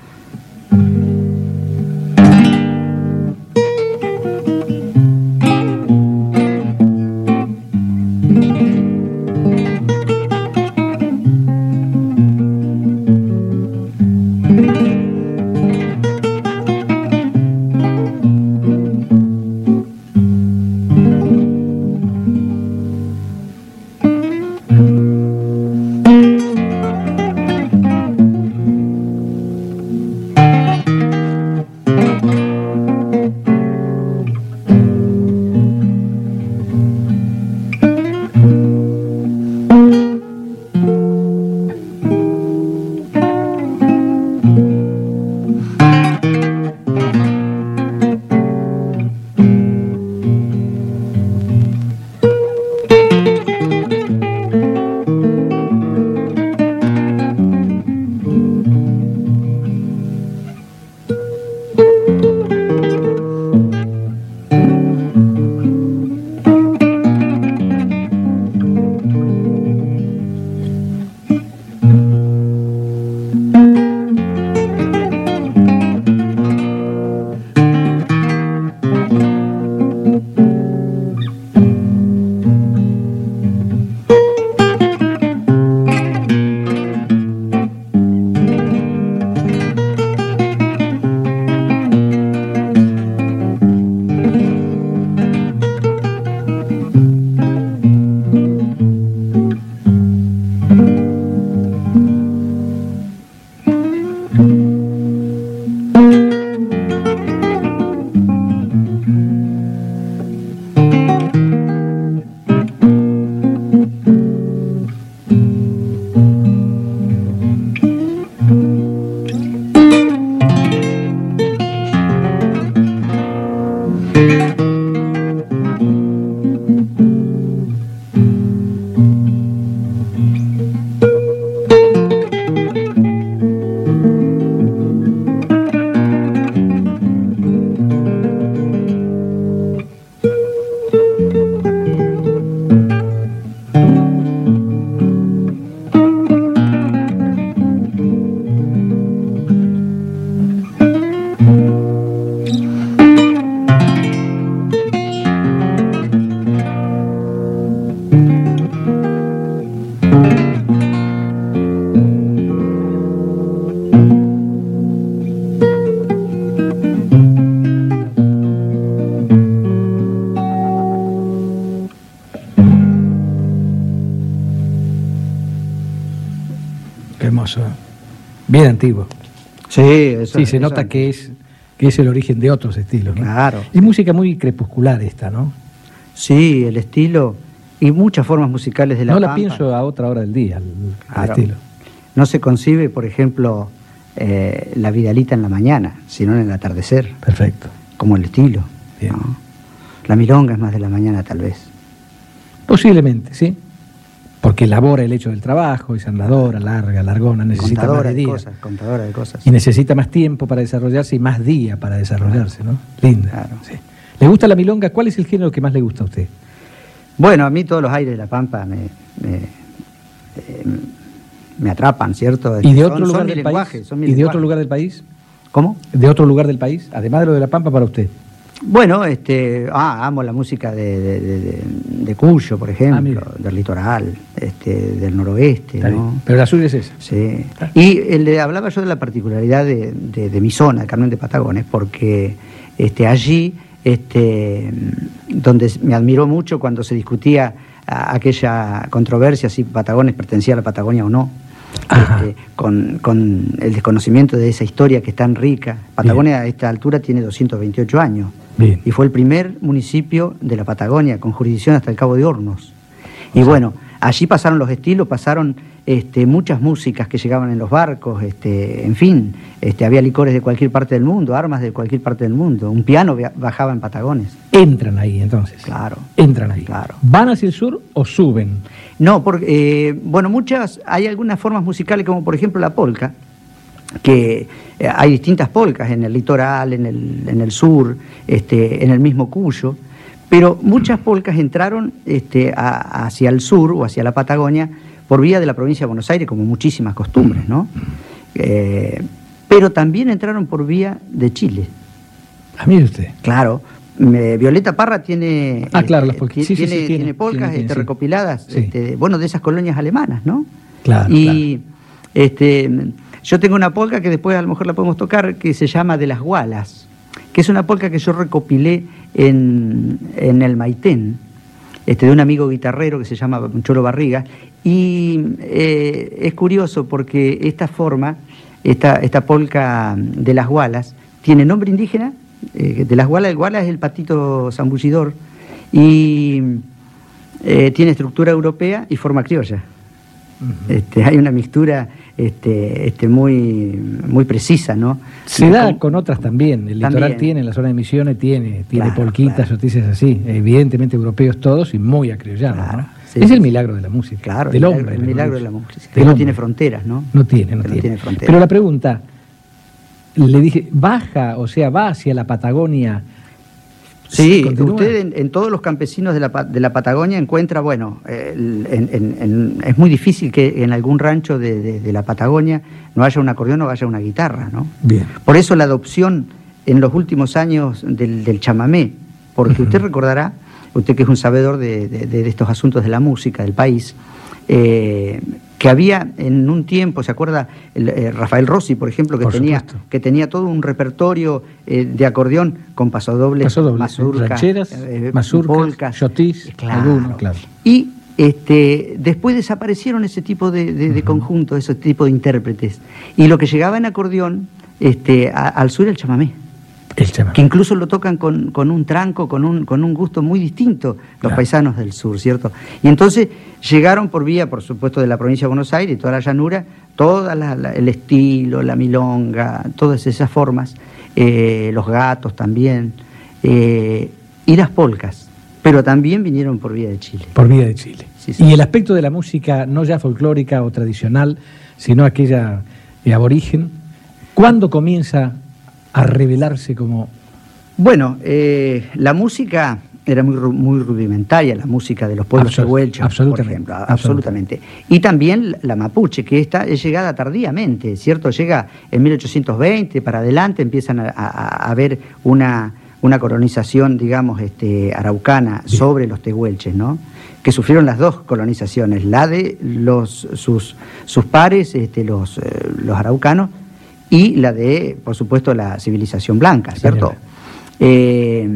B: Bien antiguo.
J: Sí, eso
B: Sí, se
J: eso-
B: nota que es, que es el origen de otros estilos. ¿no?
J: Claro.
B: Y música muy crepuscular esta, ¿no?
J: Sí, el estilo y muchas formas musicales de la
B: no la
J: Pampa.
B: pienso a otra hora del día, el,
J: Claro.
B: estilo.
J: No se concibe, por ejemplo, eh, la vidalita en la mañana, sino en el atardecer,
B: Perfecto.
J: como el estilo.
B: Bien.
J: ¿no? La milonga es más de la mañana, tal vez.
B: Posiblemente, sí. Porque elabora el hecho del trabajo, es andadora, larga, largona, necesita más
J: contadora
B: de
J: de
B: día.
J: cosas, contadora de cosas.
B: Y necesita más tiempo para desarrollarse y más día para desarrollarse, ¿no? Linda.
J: Claro.
B: sí. ¿Le gusta la milonga? ¿Cuál es el género que más le gusta a usted?
J: Bueno, a mí todos los aires de la Pampa me, me, eh, me atrapan, ¿cierto?
B: ¿Y de otro
J: son
B: lugar del país? ¿Y de
J: lenguaje.
B: otro lugar del país?
J: ¿Cómo?
B: ¿De otro lugar del país? Además de lo de la Pampa para usted.
J: Bueno, este, ah, amo la música de, de- de- de- de Cuyo, por
B: Ah,
J: ejemplo, del litoral, este, del noroeste, ¿no?
B: Pero la suya es esa.
J: Sí. Y eh, le hablaba yo de la particularidad de, mi zona, de Carmen de Patagones, porque este, allí, este, donde me admiró mucho cuando se discutía aquella controversia si Patagones pertenecía a la Patagonia o no. Este, con, con el desconocimiento de esa historia que es tan rica. Patagonia a esta altura tiene 228 años
B: Bien.
J: y fue el primer municipio de la Patagonia con jurisdicción hasta el Cabo de Hornos. Y bueno, allí pasaron los estilos, pasaron este, muchas músicas que llegaban en los barcos, este, en fin, este, había licores de cualquier parte del mundo, armas de cualquier parte del mundo, un piano bajaba en Patagones.
B: Entran ahí entonces.
J: Claro.
B: Entran ahí.
J: Claro.
B: ¿Van hacia el sur o suben?
J: No, porque, eh, bueno, muchas, hay algunas formas musicales como por ejemplo la polca, que eh, hay distintas polcas en el litoral, en el, en el sur, este, en el mismo Cuyo, pero muchas polcas entraron este, a- hacia el sur o hacia la Patagonia por vía de la provincia de Buenos Aires, como muchísimas costumbres, ¿no? Eh, pero también entraron por vía de Chile.
B: Ah, mire usted.
J: Claro. Violeta Parra tiene,
B: Ah, claro, las
J: eh,
B: polcas. Sí, sí, sí,
J: tiene,
B: tiene,
J: tiene polcas
B: tiene, tiene,
J: este, recopiladas, este, bueno, de esas colonias alemanas, ¿no?
B: Claro,
J: y este, yo tengo una polca que después a lo mejor la podemos tocar, que se llama De las Gualas, que es una polca que yo recopilé en, en el Maitén, este, de un amigo guitarrero que se llama Cholo Barriga, y eh, es curioso porque esta forma, esta, esta polca de las Gualas, tiene nombre indígena, eh, de las Gualas, el Guala es el patito zambullidor, y eh, tiene estructura europea y forma criolla. Este, hay una mixtura este, este, muy, muy precisa, ¿no?
B: Se da con otras también. El litoral tiene, la zona de Misiones tiene, tiene
J: Claro,
B: polquitas,
J: claro.
B: noticias así. Evidentemente europeos todos y muy acriollanos,
J: Claro,
B: ¿no?
J: Sí,
B: es el milagro de la música.
J: Claro,
B: del
J: el
B: hombre.
J: milagro, el milagro de la música, que no tiene fronteras, ¿no?
B: No tiene, no tiene.
J: fronteras.
B: Pero la pregunta, le dije, baja, o sea, va hacia la Patagonia.
J: Sí, usted en, en todos los campesinos de la, de la Patagonia encuentra, bueno, el- en- en- en- es muy difícil que en algún rancho de, de- de la Patagonia no haya un acordeón o haya una guitarra, ¿no?
B: Bien.
J: Por eso la adopción en los últimos años del, del chamamé, porque usted recordará, usted que es un sabedor de, de- de estos asuntos de la música del país, eh, que había en un tiempo, ¿se acuerda? El, eh, Rafael Rossi, por ejemplo, que,
B: Por
J: tenía, que tenía todo un repertorio eh, de acordeón con pasodobles,
B: Pasodobles,
J: mazurcas,
B: rancheras,
J: eh,
B: mazurcas,
J: polcas.
B: chotis,
J: Claro.
B: alguno, claro.
J: Y este, después desaparecieron ese tipo de, de- de conjuntos, ese tipo de intérpretes. Y lo que llegaba en acordeón este, a- al sur era el chamamé,
B: El
J: que incluso lo tocan con, con un tranco, con un, con un gusto muy distinto los
B: Claro.
J: paisanos del sur, ¿cierto? Y entonces llegaron por vía, por supuesto, de la provincia de Buenos Aires, toda la llanura, todo el estilo, la milonga, todas esas formas, eh, los gatos también, eh, y las polcas, pero también vinieron por vía de Chile.
B: Por vía de Chile.
J: Sí, sí.
B: Y el aspecto de la música, no ya folclórica o tradicional, sino aquella eh, aborigen, ¿cuándo comienza a revelarse como
J: Bueno, eh, la música era muy, muy rudimentaria, la música de los pueblos
B: absolutamente,
J: por ejemplo,
B: absolutamente.
J: absolutamente. Y también la- mapuche, que esta es llegada tardíamente, ¿cierto? Llega en 1820 para adelante, empiezan a, a- a ver una, una colonización, digamos, este, araucana sobre los tehuelches, ¿no? Que sufrieron las dos colonizaciones, la de los, sus, sus pares, este, los, eh, los araucanos, y la de, por supuesto, la civilización blanca, ¿cierto? Eh,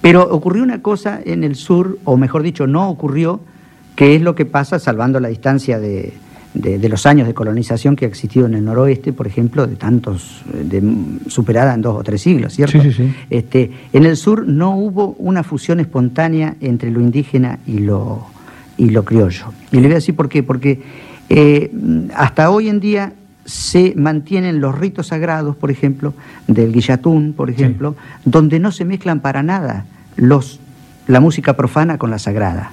J: pero ocurrió una cosa en el sur, o mejor dicho, no ocurrió, que es lo que pasa, salvando la distancia de, de- de los años de colonización que ha existido en el noroeste, por ejemplo, de tantos, de, superada en dos o tres siglos, ¿cierto?
B: Sí, sí, sí.
J: Este, en el sur no hubo una fusión espontánea entre lo indígena y lo, y lo criollo. Y le voy a decir por qué. Porque eh, hasta hoy en día se mantienen los ritos sagrados, por ejemplo, del guillatún, por ejemplo, donde no se mezclan para nada los, la música profana con la sagrada.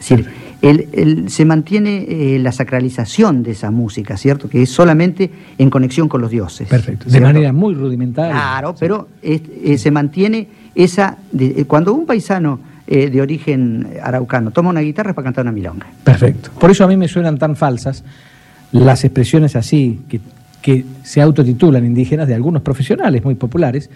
J: Es decir, el- el- se mantiene eh, la sacralización de esa música, ¿cierto? Que es solamente en conexión con los dioses.
B: Perfecto. De
J: ¿cierto?
B: manera muy rudimentaria.
J: Claro, pero es- eh, se mantiene esa... de- eh, cuando un paisano eh, de origen araucano toma una guitarra es para cantar una milonga.
B: Perfecto. Por eso a mí me suenan tan falsas las expresiones así, que, que se autotitulan indígenas de algunos profesionales muy populares,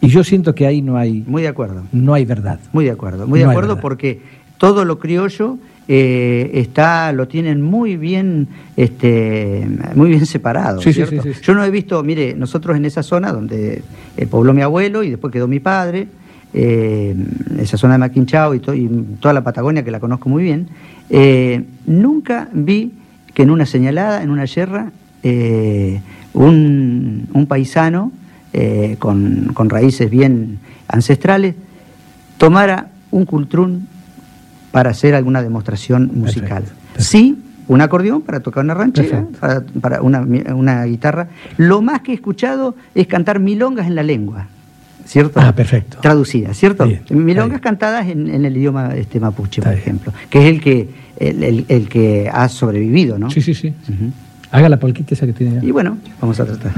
B: y yo siento que ahí no hay,
J: Muy de acuerdo.
B: no hay verdad.
J: Muy de acuerdo, muy de
B: No
J: acuerdo porque todo lo criollo eh, está, lo tienen muy bien, este, muy bien separado.
B: Sí, sí,
J: ¿cierto?
B: sí.
J: Yo no he visto, mire, nosotros en esa zona donde eh, pobló mi abuelo y después quedó mi padre, eh, esa zona de Maquinchao y, to- y toda la Patagonia que la conozco muy bien, eh, nunca vi que en una señalada, en una yerra, eh, un, un paisano eh, con, con raíces bien ancestrales tomara un cultrún para hacer alguna demostración musical. Sí, un acordeón para tocar una ranchera, para, para una, una guitarra. Lo más que he escuchado es cantar milongas en la lengua, ¿cierto?
B: Ah, perfecto.
J: Traducidas, ¿cierto?
B: Bien,
J: milongas cantadas en, en el idioma este, mapuche, por ejemplo, que es el que, el, el- el que ha sobrevivido, ¿no?
B: Sí, sí, sí.
J: Ujú.
B: Haga la polquita esa que tiene.
J: Y bueno, vamos a tratar.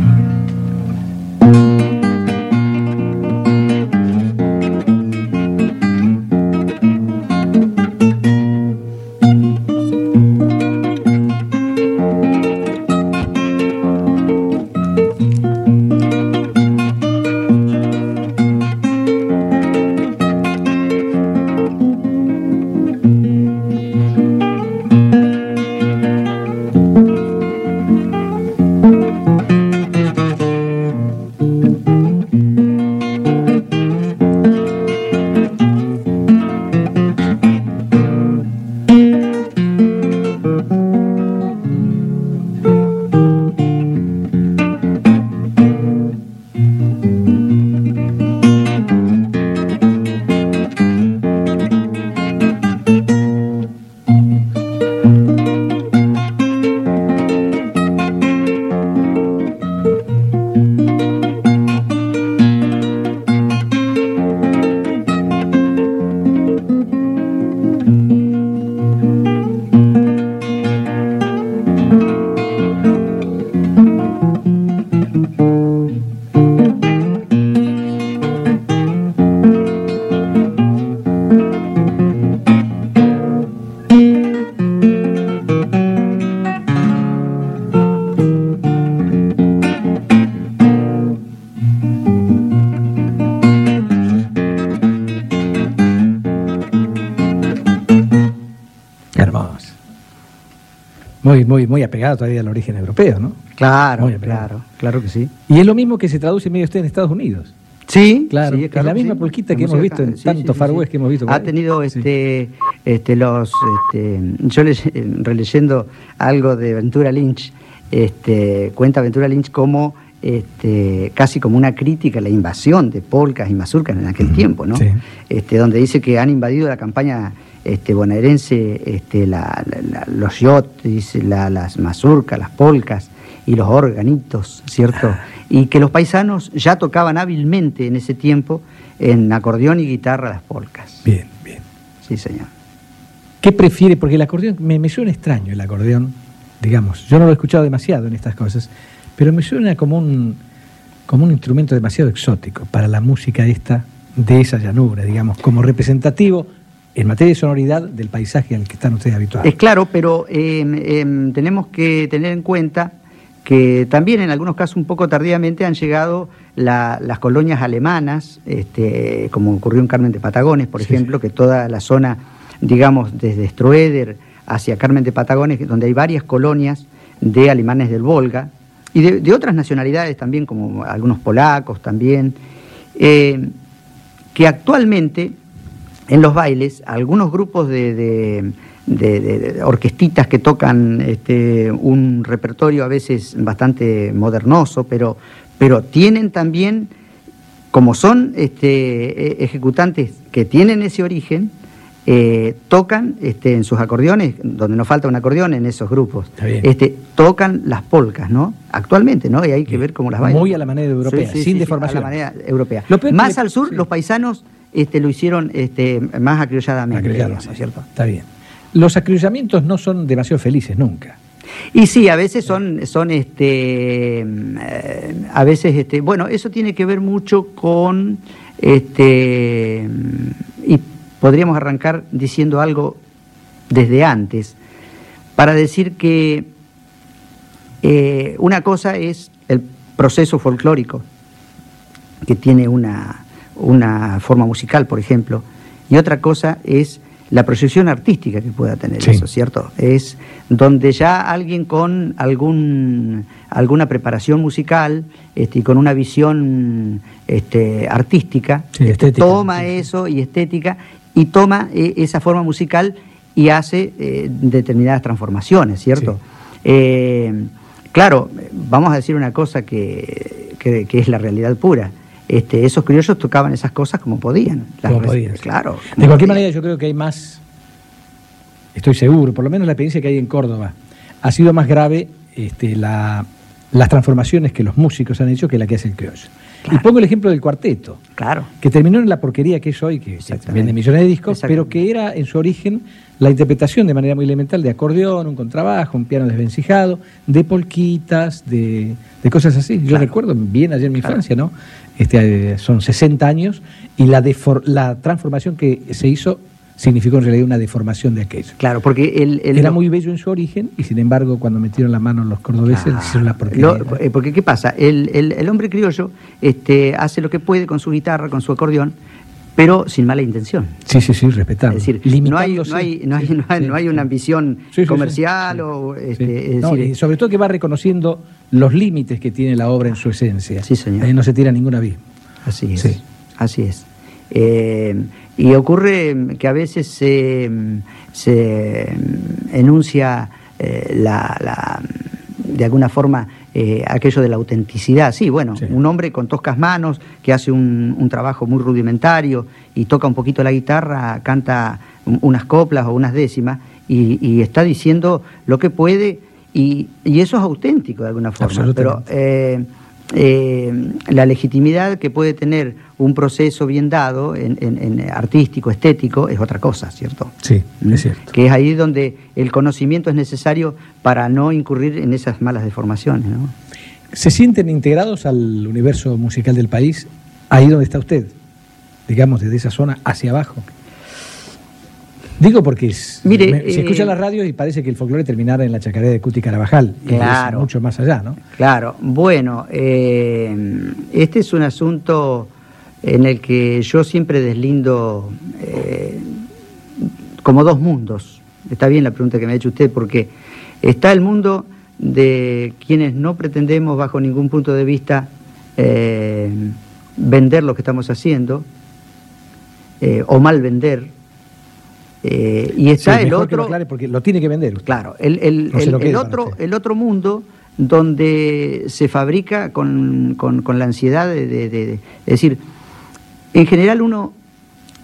B: Apegado todavía al origen europeo, ¿no?
J: Claro, claro, claro que sí.
B: Y es lo mismo que se traduce medio usted en Estados Unidos.
J: Sí,
B: Claro,
J: sí, claro
B: la misma
J: sí.
B: polquita que hemos visto en
J: acá,
B: tanto Far West que hemos visto
J: Ha tenido
B: Sí.
J: este, este, los, este, yo le- releyendo algo de Ventura Lynch, este, cuenta Ventura Lynch como este, casi como una crítica a la invasión de polcas y mazurcas en aquel tiempo, ¿no?
B: Sí.
J: Este, donde dice que han invadido la campaña este, bonaerense este, la- la- los yotis, la- las mazurcas, las polcas y los organitos, ¿cierto?
B: Ah.
J: Y que los paisanos ya tocaban hábilmente en ese tiempo en acordeón y guitarra las polcas.
B: Bien, bien.
J: Sí, señor.
B: ¿Qué prefiere? Porque el acordeón, me, me suena extraño el acordeón, digamos. Yo no lo he escuchado demasiado en estas cosas, pero me suena como un, como un instrumento demasiado exótico para la música esta de esa llanura, digamos, como representativo en materia de sonoridad del paisaje al que están ustedes habituados.
J: Es claro, pero eh, eh, tenemos que tener en cuenta que también en algunos casos un poco tardíamente han llegado la- las colonias alemanas, este, como ocurrió en Carmen de Patagones, por
B: Sí,
J: ejemplo, que toda la zona, digamos, desde Stroeder hacia Carmen de Patagones, donde hay varias colonias de alemanes del Volga y de, de otras nacionalidades también, como algunos polacos también, eh, que actualmente en los bailes algunos grupos de, de- de- orquestitas que tocan este, un repertorio a veces bastante modernoso, pero, pero tienen también, como son este, e- ejecutantes que tienen ese origen, eh, tocan este, en sus acordeones, donde no falta un acordeón en esos grupos, este, tocan las polcas, ¿no? Actualmente, ¿no? Y hay que ver cómo las bailan.
B: Muy a la manera europea, sin deformación.
J: A la manera europea. Más
B: le-
J: al sur, los paisanos este, lo hicieron este, más acriolladamente, digamos,
B: sí.
J: ¿cierto?
B: Está bien. Los acriollamientos no son demasiado felices nunca.
J: Y sí, a veces son, son este, eh, a veces, este, bueno, eso tiene que ver mucho con, este, y podríamos arrancar diciendo algo desde antes, para decir que eh, una cosa es el proceso folclórico, que tiene una, una forma musical, por ejemplo, y otra cosa es la proyección artística que pueda tener
B: Sí.
J: eso, ¿cierto? Es donde ya alguien con algún, alguna preparación musical este, y con una visión este, artística
B: Sí,
J: este,
B: estética,
J: toma eso y estética y toma eh, esa forma musical y hace eh, determinadas transformaciones, ¿cierto? Eh, claro, vamos a decir una cosa que, que- que es la realidad pura. Este, esos criollos tocaban esas cosas como podían. Las
B: Como podían.
J: Claro.
B: De cualquier
J: podían.
B: manera, yo creo que hay más, estoy seguro, por lo menos la experiencia que hay en Córdoba, ha sido más grave este, la- las transformaciones que los músicos han hecho que la que hace el criollo. Y pongo el ejemplo del cuarteto,
J: Claro.
B: que terminó en la porquería que es hoy, que vende millones de discos, pero que era en su origen la interpretación de manera muy elemental de acordeón, un contrabajo, un piano desvencijado, de polquitas, de, de cosas así. Yo
J: Claro.
B: recuerdo bien ayer en mi infancia, ¿no? Este, eh, son 60 años y la, la transformación que se hizo significó en realidad una deformación de aquello.
J: Claro, porque
B: Era muy bello en su origen y sin embargo cuando metieron la mano los cordobeses
J: Ah,
B: hicieron la porquería.
J: lo- eh, porque ¿qué pasa? El, el- el hombre criollo este, hace lo que puede con su guitarra, con su acordeón, pero sin mala intención.
B: sí, sí, sí, respetable.
J: Es decir, no hay, no hay, no hay,
B: Sí,
J: no hay,
B: sí,
J: no hay
B: sí.
J: una ambición
B: Sí, sí,
J: comercial
B: sí,
J: o este, es
B: No,
J: decir,
B: y sobre todo que va reconociendo los límites que tiene la obra en su esencia.
J: Sí, señor.
B: Ahí no se tira ningún abismo.
J: Así es.
B: Sí.
J: Así es. Eh, y ocurre que a veces se, se enuncia eh, la, la- de alguna forma eh, aquello de la autenticidad. Sí, bueno,
B: Sí.
J: un hombre con toscas manos que hace un, un trabajo muy rudimentario y toca un poquito la guitarra, canta un- unas coplas o unas décimas y, y está diciendo lo que puede y, y eso es auténtico de alguna forma. Pero eh, eh, la legitimidad que puede tener un proceso bien dado, en, en- en artístico, estético, es otra cosa, ¿cierto?
B: Sí,
J: ¿Mm?
B: es cierto.
J: Que es ahí donde el conocimiento es necesario para no incurrir en esas malas deformaciones, ¿no?
B: ¿Se sienten integrados al universo musical del país ahí donde está usted? Digamos, desde esa zona hacia abajo. Digo porque es-
J: Mire,
B: me- se
J: eh,
B: escucha en la radio y parece que el folclore terminara en la chacarera de Cuti Carabajal. y es
J: Claro.
B: mucho más allá, ¿no?
J: Claro, bueno, eh, este es un asunto en el que yo siempre deslindo eh, como dos mundos. Está bien la pregunta que me ha hecho usted, porque está el mundo de quienes no pretendemos bajo ningún punto de vista eh, vender lo que estamos haciendo, eh, o mal vender. Eh, y está
B: Sí,
J: el
B: lo
J: otro.
B: porque lo tiene que vender usted.
J: Claro, el, el-
B: No
J: el- otro, el otro mundo donde se fabrica con, con- con la ansiedad de, de- de- de- Es decir, en general uno,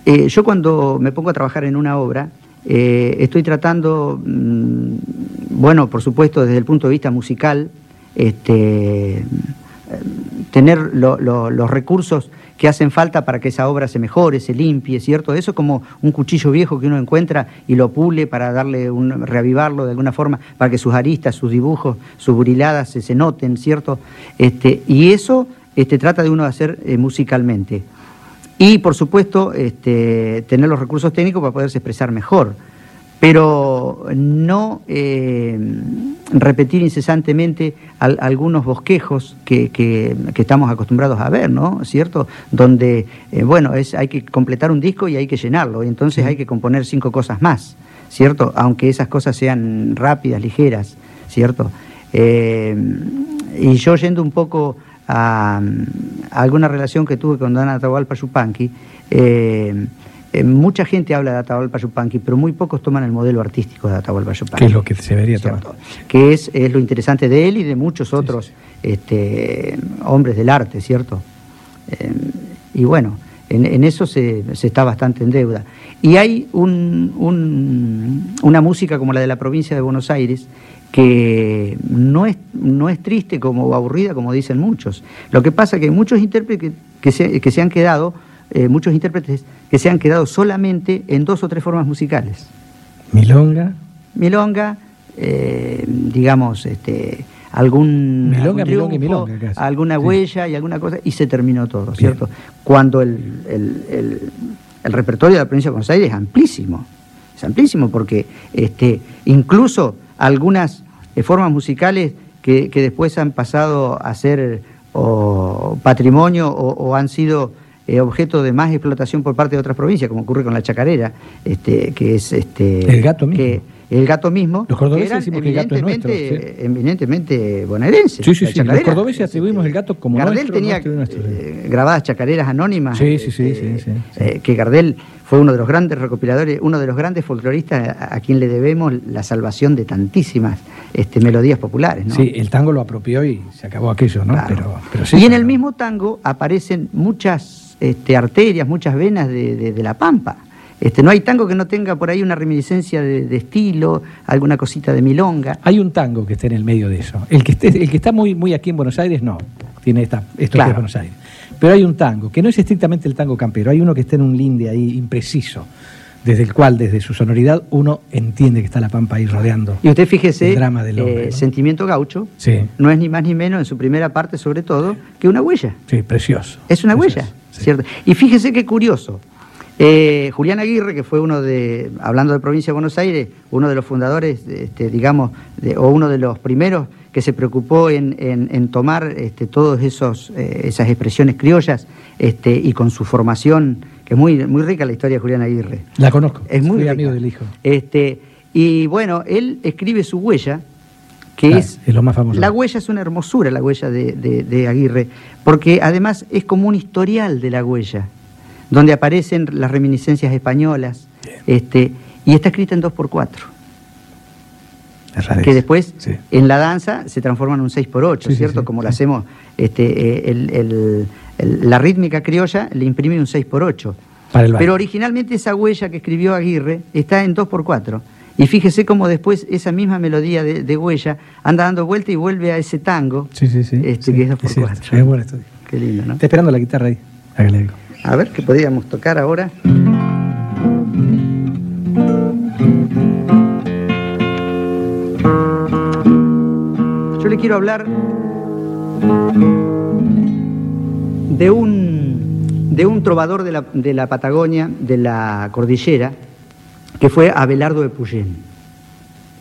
J: eh, yo cuando me pongo a trabajar en una obra, eh, estoy tratando, mm, bueno, por supuesto, desde el punto de vista musical, este, tener lo- lo- los recursos que hacen falta para que esa obra se mejore, se limpie, ¿cierto? Eso es como un cuchillo viejo que uno encuentra y lo pule para darle un, reavivarlo de alguna forma, para que sus aristas, sus dibujos, sus buriladas se, noten, ¿cierto? Este, y eso este, trata de uno hacer eh, musicalmente. Y por supuesto, este, tener los recursos técnicos para poderse expresar mejor. Pero no eh, repetir incesantemente al- algunos bosquejos que, que- que estamos acostumbrados a ver, ¿no? ¿Cierto? Donde, eh, bueno, es, hay que completar un disco y hay que llenarlo, y entonces hay que componer cinco cosas más, ¿cierto? Aunque esas cosas sean rápidas, ligeras, ¿cierto? Eh, y yo yendo un poco a, a alguna relación que tuve con Don Atahualpa Yupanqui, eh, mucha gente habla de Atahualpa Yupanqui, pero muy pocos toman el modelo artístico de Atahualpa Yupanqui.
B: Que es lo que se debería tomar.
J: Que es, es lo interesante de él y de muchos otros este, hombres del arte, ¿cierto? Eh, y bueno, en, en eso se, se está bastante en deuda. Y hay un- un- una música como la de la provincia de Buenos Aires que no es, no es triste como o aburrida como dicen muchos. Lo que pasa es que hay muchos intérpretes que, que se, que se han quedado, eh, muchos intérpretes que se han quedado solamente en dos o tres formas musicales
B: Milonga,
J: milonga, eh, digamos, este, algún,
B: Milonga,
J: algún
B: milonga y
J: triunfo,
B: milonga, casi.
J: alguna
B: Sí.
J: huella y alguna cosa, y se terminó todo,
B: Bien.
J: ¿cierto? Cuando el, el- el- el repertorio de la provincia de Buenos Aires es amplísimo, es amplísimo porque este, incluso algunas eh, formas musicales que, que después han pasado a ser o patrimonio o, o han sido eh, objeto de más explotación por parte de otras provincias, como ocurre con la chacarera, este, que es este,
B: El gato mismo.
J: que- el gato mismo,
B: Los cordobeses
J: eran
B: decimos que el gato es nuestro,
J: evidentemente, evidentemente bonaerenses.
B: Sí, sí, sí, los cordobeses atribuimos el gato como
J: Gardel
B: nuestro,
J: tenía
B: nuestro y nuestro, sí.
J: eh, grabadas chacareras anónimas.
B: Sí, sí, sí,
J: este,
B: sí, sí, sí.
J: eh, que Gardel fue uno de los grandes recopiladores, uno de los grandes folcloristas a, a quien le debemos la salvación de tantísimas este, melodías populares. ¿no?
B: Sí, el tango lo apropió y se acabó aquello, ¿no?
J: Claro.
B: Pero, pero sí,
J: y en el mismo tango aparecen muchas este, arterias, muchas venas de, de- de la pampa. Este, no hay tango que no tenga por ahí una reminiscencia de, de estilo, alguna cosita de milonga.
B: Hay un tango que esté en el medio de eso. El que, esté, el que está muy, muy aquí en Buenos Aires, no. Tiene esta, esto
J: Claro.
B: es Buenos Aires. Pero hay un tango, que no es estrictamente el tango campero. Hay uno que está en un linde ahí impreciso, desde el cual, desde su sonoridad, uno entiende que está la pampa ahí rodeando.
J: Y usted fíjese,
B: El drama del hombre,
J: eh,
B: ¿no?
J: Sentimiento Gaucho
B: Sí,
J: no es ni más ni menos, en su primera parte sobre todo, que una huella.
B: sí, precioso.
J: Es una
B: Precioso,
J: huella,
B: sí.
J: ¿cierto? Y fíjese qué curioso. Eh, Julián Aguirre, que fue uno de, hablando de provincia de Buenos Aires, uno de los fundadores, este, digamos, de- o uno de los primeros que se preocupó en, en- en tomar este, todas esos, eh, esas expresiones criollas este, y con su formación, que es muy, muy rica la historia de Julián Aguirre.
B: La conozco.
J: Es muy
B: Fui
J: rica.
B: amigo del hijo.
J: Este, y bueno, él escribe su huella, que es
B: es lo más famoso.
J: la huella es una hermosura, la huella de, de- de Aguirre, porque además es como un historial de la huella, donde aparecen las reminiscencias españolas, este, y está escrita en 2x4,
B: Es rareza.
J: que después
B: Sí.
J: en la danza se transforma en un 6x8,
B: Sí, sí,
J: ¿cierto?
B: sí,
J: como lo hacemos, este, eh, el- el- el- la rítmica criolla le imprime un 6x8.
B: Para el baile.
J: Pero originalmente esa huella que escribió Aguirre está en 2x4. Y fíjese cómo después esa misma melodía de, de huella anda dando vuelta y vuelve a ese tango.
B: Sí, sí, sí.
J: Este,
B: sí,
J: que es
B: es
J: 2x4.
B: cierto, es bueno esto.
J: Qué lindo, ¿no?
B: Está esperando la guitarra ahí. Hágale algo.
J: A ver, ¿qué podríamos tocar ahora? Yo le quiero hablar de un, de un trovador de la, de la Patagonia, de la cordillera, que fue Abelardo de Puyén.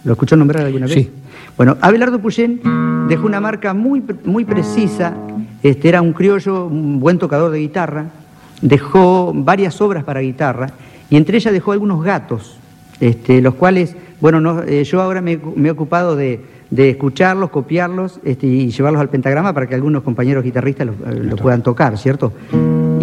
J: ¿Lo escuchó nombrar alguna vez?
B: Sí.
J: Bueno, Abelardo Puyén dejó una marca muy, muy precisa, este, era un criollo, un buen tocador de guitarra, dejó varias obras para guitarra y entre ellas dejó algunos gatos, este, los cuales, bueno, no, eh, yo ahora me, me he ocupado de, de escucharlos, copiarlos este, y llevarlos al pentagrama para que algunos compañeros guitarristas lo, eh, lo puedan tocar, ¿cierto?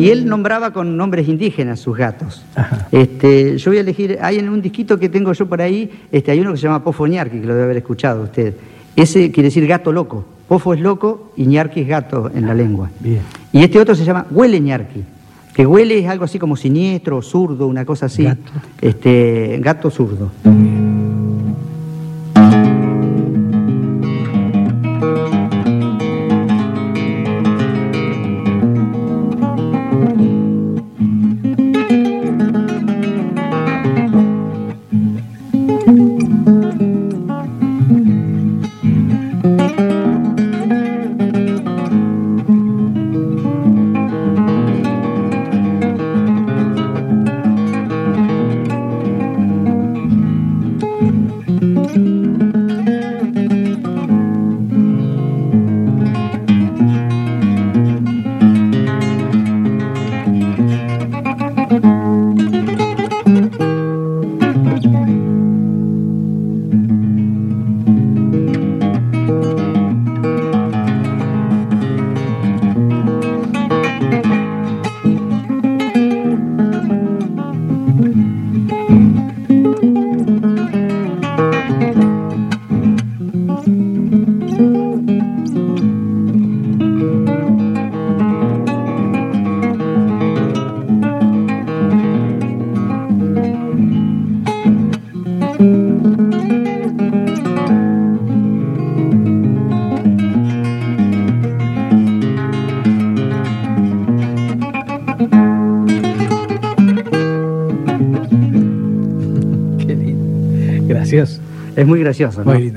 J: Y él nombraba con nombres indígenas sus gatos.
B: Ajá.
J: Este, yo voy a elegir, hay en un disquito que tengo yo por ahí, este, hay uno que se llama Pofo Ñarqui, que lo debe haber escuchado usted. Ese quiere decir gato loco. Pofo es loco y Ñarqui es gato en la lengua.
B: Bien.
J: Y este otro se llama Huele Ñarqui, que huele es algo así como siniestro, zurdo, una cosa así.
B: Gato.
J: Este, gato zurdo. Es muy gracioso, ¿no?